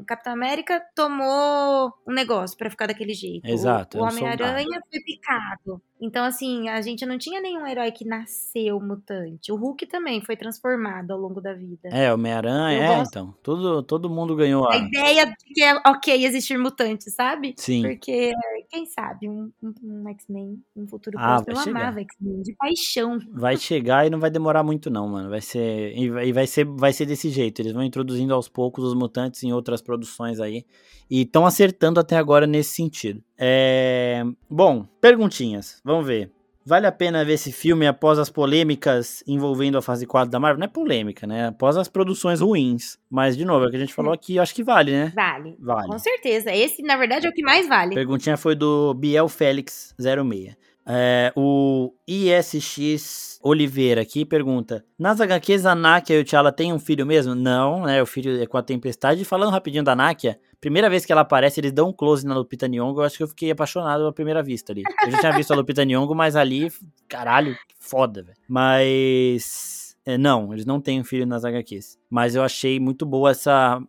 Speaker 2: O Capitão América tomou um negócio pra ficar daquele jeito. O-
Speaker 1: Exato,
Speaker 2: O,
Speaker 1: é um
Speaker 2: Homem-Aranha foi picado. Então, assim, a gente não tinha nenhum herói que nasceu mutante. O Hulk também foi transformado ao longo da vida.
Speaker 1: É, Homem-Aranha, é,
Speaker 2: gosto.
Speaker 1: então. Todo, todo mundo ganhou
Speaker 2: A
Speaker 1: a.
Speaker 2: ideia de que é ok existir mutantes, sabe?
Speaker 1: Sim.
Speaker 2: Porque, quem sabe, um, um- um X-Men, um futuro
Speaker 1: Ah,
Speaker 2: próximo, eu
Speaker 1: chegar.
Speaker 2: amava X-Men, de paixão.
Speaker 1: Vai chegar e não vai demorar muito, não, mano. Vai ser. E vai, e vai ser, vai ser desse jeito. Eles vão introduzindo aos poucos os mutantes em outras produções aí. E estão acertando até agora nesse sentido. É... Bom, perguntinhas. Vamos ver. Vale a pena ver esse filme após as polêmicas envolvendo a fase 4 da Marvel? Não é polêmica, né? Após as produções ruins. Mas, de novo, é o que a gente falou aqui, acho que vale, né?
Speaker 2: Vale.
Speaker 1: Vale.
Speaker 2: Com certeza. Esse, na verdade, é o que mais vale.
Speaker 1: Perguntinha foi do Biel Félix 06. É, o ISX Oliveira aqui pergunta: Nas HQs a Nakia e o T'Challa têm um filho mesmo? Não, né? O filho é com a Tempestade. Falando rapidinho da Nakia, primeira vez que ela aparece, eles dão um close na Lupita Nyong'o. Eu acho que eu fiquei apaixonado à primeira vista ali. Eu já tinha visto a Lupita Nyong'o, mas ali, caralho, foda, velho. Mas. é, não, eles não têm um filho nas HQs. Mas eu achei muito boa essa.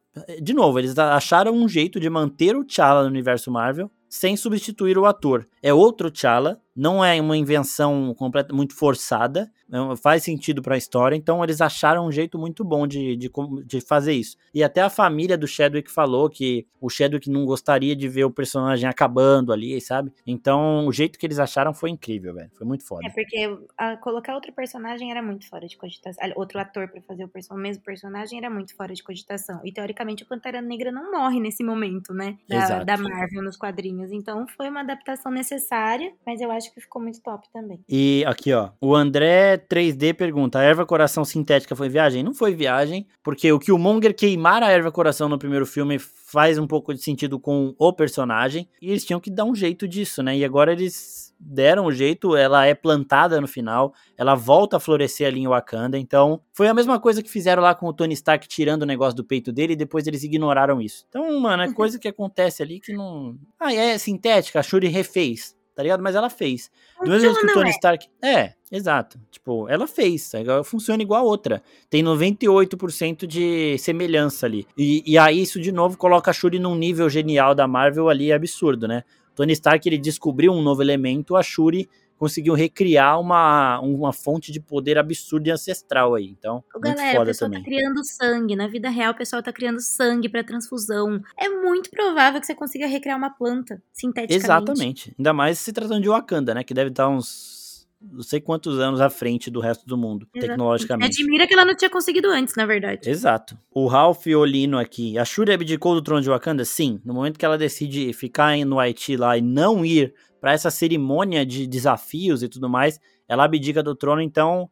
Speaker 1: De novo, eles acharam um jeito de manter o T'Challa no universo Marvel sem substituir o ator. É outro T'Challa, não é uma invenção completa, muito forçada, não- faz sentido pra história, então eles acharam um jeito muito bom de, de, de fazer isso. E até a família do Chadwick falou que o Chadwick não gostaria de ver o personagem acabando ali, sabe? Então o jeito que eles acharam foi incrível, velho. Foi muito foda.
Speaker 2: É porque a- colocar outro personagem era muito fora de cogitação. Outro ator pra fazer o, perso- o mesmo personagem era muito fora de cogitação. E teoricamente o Pantera Negra não morre nesse momento, né? Da,
Speaker 1: Exato.
Speaker 2: da Marvel nos quadrinhos. Então foi uma adaptação necessária, mas eu acho que ficou muito top também.
Speaker 1: E aqui, ó, o André 3D pergunta: a erva coração sintética foi viagem? Não foi viagem, porque o Killmonger queimar a erva coração no primeiro filme faz um pouco de sentido com o personagem, e eles tinham que dar um jeito disso, né? E agora eles deram o jeito, ela é plantada no final, ela volta a florescer ali em Wakanda, então foi a mesma coisa que fizeram lá com o Tony Stark tirando o negócio do peito dele e depois eles ignoraram isso. Então, mano, é <laughs> coisa que acontece ali que não. Ah, é sintética, a Shuri refez. Tá ligado? Mas ela fez. Do mesmo jeito que o Tony
Speaker 2: ué.
Speaker 1: Stark. É, exato. Tipo, ela fez. ela Funciona igual a outra. Tem 98% de semelhança ali. E, e aí, isso de novo coloca a Shuri num nível genial da Marvel ali absurdo, né? Tony Stark ele descobriu um novo elemento, a Shuri conseguiu recriar uma, uma fonte de poder absurda e ancestral aí. Então,
Speaker 2: Ô,
Speaker 1: muito
Speaker 2: galera, o
Speaker 1: foda
Speaker 2: pessoal
Speaker 1: também.
Speaker 2: tá criando sangue. Na vida real, o pessoal tá criando sangue pra transfusão. É muito provável que você consiga recriar uma planta sinteticamente.
Speaker 1: Exatamente. Ainda mais se tratando de Wakanda, né? Que deve estar uns não sei quantos anos à frente do resto do mundo,
Speaker 2: Exatamente.
Speaker 1: tecnologicamente.
Speaker 2: Admira que ela não tinha conseguido antes, na verdade.
Speaker 1: Exato. O Ralph Olino aqui. A Shuri abdicou do trono de Wakanda? Sim. No momento que ela decide ficar no Haiti lá e não ir pra essa cerimônia de desafios e tudo mais, ela abdica do trono, então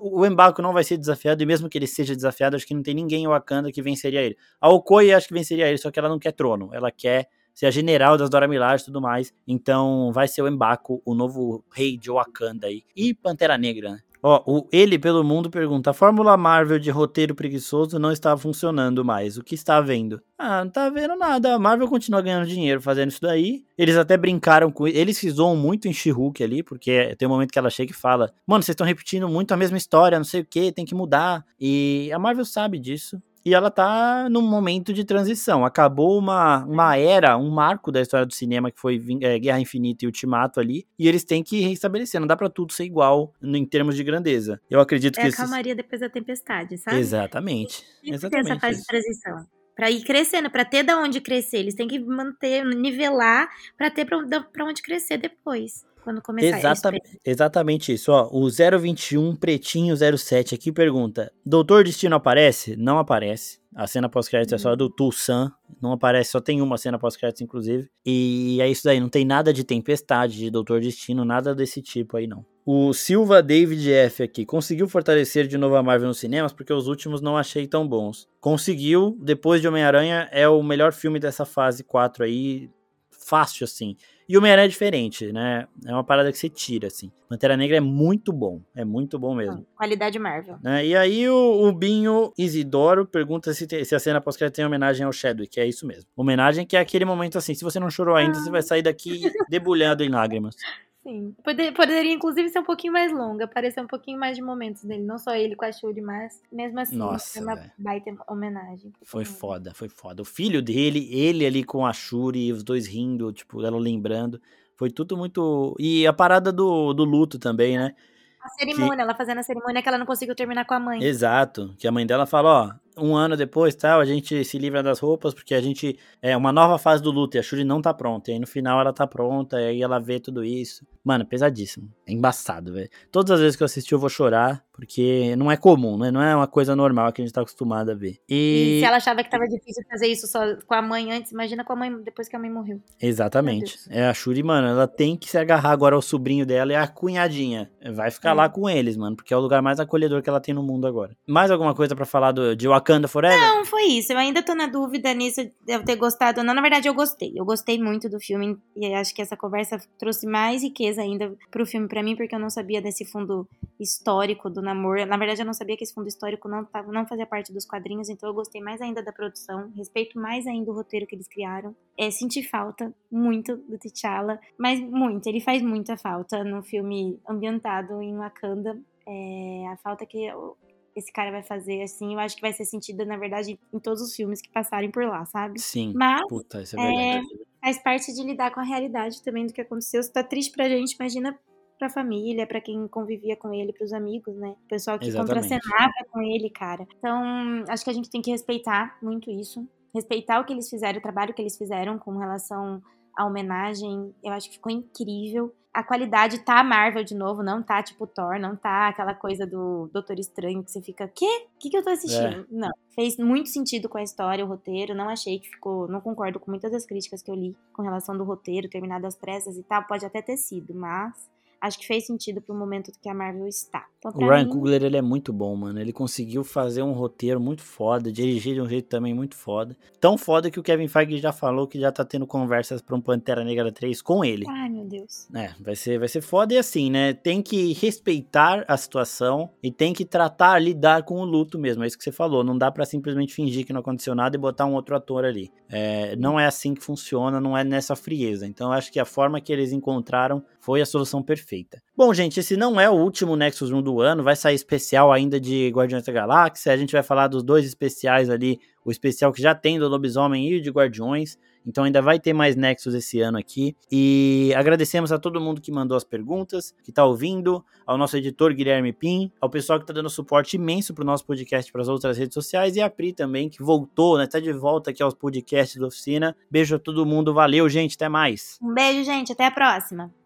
Speaker 1: o Embarco não vai ser desafiado, e mesmo que ele seja desafiado, acho que não tem ninguém em Wakanda que venceria ele. A Okoye acho que venceria ele, só que ela não quer trono, ela quer ser a general das Dora Milaje e tudo mais, então vai ser o Embaco, o novo rei de Wakanda aí. E Pantera Negra, né? Ó, o Ele pelo Mundo pergunta: a fórmula Marvel de roteiro preguiçoso não está funcionando mais. O que está havendo? Ah, não tá vendo nada. A Marvel continua ganhando dinheiro fazendo isso daí. Eles até brincaram com. Eles se zoam muito em She-Hulk ali, porque tem um momento que ela chega e fala: Mano, vocês estão repetindo muito a mesma história, não sei o que, tem que mudar. E a Marvel sabe disso. E ela tá num momento de transição. Acabou uma, uma era, um marco da história do cinema que foi é, Guerra Infinita e Ultimato ali. E eles têm que restabelecer. Não dá pra tudo ser igual no- em termos de grandeza. Eu acredito
Speaker 2: É
Speaker 1: que
Speaker 2: a
Speaker 1: esses...
Speaker 2: calmaria depois da tempestade, sabe?
Speaker 1: Exatamente.
Speaker 2: Tem que ter essa
Speaker 1: Exatamente.
Speaker 2: fase de
Speaker 1: isso.
Speaker 2: transição. Pra ir crescendo, pra ter da onde crescer. Eles têm que manter, nivelar pra ter pra onde crescer depois. Quando começar
Speaker 1: Exata-
Speaker 2: eles-
Speaker 1: exatamente isso. Ó, o 021 Pretinho 07 aqui pergunta: Doutor Destino aparece? Não aparece. A cena pós-crédito é só do Tulsan. Não aparece, só tem uma cena pós-crédito, inclusive. E é isso daí, não tem nada de tempestade, de Doutor Destino, nada desse tipo aí, não. O Silva David F aqui conseguiu fortalecer de novo a Marvel nos cinemas porque os últimos não achei tão bons. Conseguiu, depois de Homem-Aranha, é o melhor filme dessa fase 4 aí, fácil, assim. E o Homem-Aranha é diferente, né? É uma parada que você tira, assim. Pantera Negra é muito bom. É muito bom mesmo.
Speaker 2: Qualidade Marvel.
Speaker 1: Né? E aí o, o Binho Isidoro pergunta se, se a cena pós-crédito tem homenagem ao Chadwick, é isso mesmo. Homenagem que é aquele momento assim, se você não chorou ainda, ah. você vai sair daqui debulhado em lágrimas. <laughs>
Speaker 2: Sim. Poder, poderia, inclusive, ser um pouquinho mais longa, aparecer um pouquinho mais de momentos dele. Não só ele com a Shuri, mas mesmo assim,
Speaker 1: Nossa,
Speaker 2: é uma baita homenagem.
Speaker 1: Foi foda, foi foda. O filho dele, ele ali com a Shuri, os dois rindo, tipo, ela lembrando. Foi tudo muito. E a parada do, do luto também, né?
Speaker 2: A cerimônia, que... ela fazendo a cerimônia que ela não conseguiu terminar com a mãe.
Speaker 1: Exato. Que a mãe dela fala, ó, um ano depois, tal, a gente se livra das roupas, porque a gente. É uma nova fase do luto e a Shuri não tá pronta. E aí no final ela tá pronta, e aí ela vê tudo isso. Mano, pesadíssimo. É embaçado, velho. Todas as vezes que eu assisti eu vou chorar, porque não é comum, né? Não é uma coisa normal que a gente tá acostumado a ver.
Speaker 2: E, e se ela achava que tava difícil fazer isso só com a mãe antes, imagina com a mãe depois que a mãe morreu.
Speaker 1: Exatamente. É a Shuri, mano, ela tem que se agarrar agora ao sobrinho dela e a cunhadinha. Vai ficar é. lá com eles, mano, porque é o lugar mais acolhedor que ela tem no mundo agora. Mais alguma coisa para falar do, de Wakanda Forever?
Speaker 2: Não, foi isso. Eu ainda tô na dúvida nisso de eu ter gostado não. Na verdade, eu gostei. Eu gostei muito do filme e acho que essa conversa trouxe mais riqueza ainda pro filme para mim, porque eu não sabia desse fundo histórico do namoro. Na verdade, eu não sabia que esse fundo histórico não, tava, não fazia parte dos quadrinhos, então eu gostei mais ainda da produção, respeito mais ainda o roteiro que eles criaram. É, senti falta muito do T'Challa, mas muito. Ele faz muita falta no filme ambientado em Wakanda. É, a falta que esse cara vai fazer, assim, eu acho que vai ser sentido, na verdade, em todos os filmes que passarem por lá, sabe?
Speaker 1: Sim.
Speaker 2: Mas
Speaker 1: Puta, isso é, verdade.
Speaker 2: É, faz parte de lidar com a realidade também do que aconteceu. Se tá triste pra gente, imagina pra família, para quem convivia com ele, pros amigos, né? O pessoal que Exatamente. contracenava com ele, cara. Então, acho que a gente tem que respeitar muito isso. Respeitar o que eles fizeram, o trabalho que eles fizeram com relação à homenagem. Eu acho que ficou incrível a qualidade tá Marvel de novo, não tá tipo Thor, não tá aquela coisa do Doutor Estranho que você fica, quê? O que, que eu tô assistindo? É. Não. Fez muito sentido com a história, o roteiro. Não achei que ficou. Não concordo com muitas das críticas que eu li com relação do roteiro, terminado às pressas e tal. Pode até ter sido, mas acho que fez sentido pro momento que a Marvel está.
Speaker 1: Então, o Ryan mim... Coogler, ele é muito bom, mano. Ele conseguiu fazer um roteiro muito foda, dirigir de um jeito também muito foda. Tão foda que o Kevin Feige já falou que já tá tendo conversas pra um Pantera Negra 3 com ele.
Speaker 2: Ai, meu Deus.
Speaker 1: É, vai ser, vai ser foda e assim, né? Tem que respeitar a situação e tem que tratar, lidar com o luto mesmo. É isso que você falou. Não dá para simplesmente fingir que não aconteceu nada e botar um outro ator ali. É, não é assim que funciona, não é nessa frieza. Então, eu acho que a forma que eles encontraram foi a solução perfeita. Bom, gente, esse não é o último Nexus 1 do ano, vai sair especial ainda de Guardiões da Galáxia. A gente vai falar dos dois especiais ali, o especial que já tem do Lobisomem e de Guardiões. Então ainda vai ter mais Nexus esse ano aqui. E agradecemos a todo mundo que mandou as perguntas, que está ouvindo, ao nosso editor Guilherme Pim, ao pessoal que está dando suporte imenso para o nosso podcast para as outras redes sociais e a Pri também, que voltou, né? Tá de volta aqui aos podcasts da oficina. Beijo a todo mundo, valeu, gente, até mais.
Speaker 2: Um beijo, gente, até a próxima.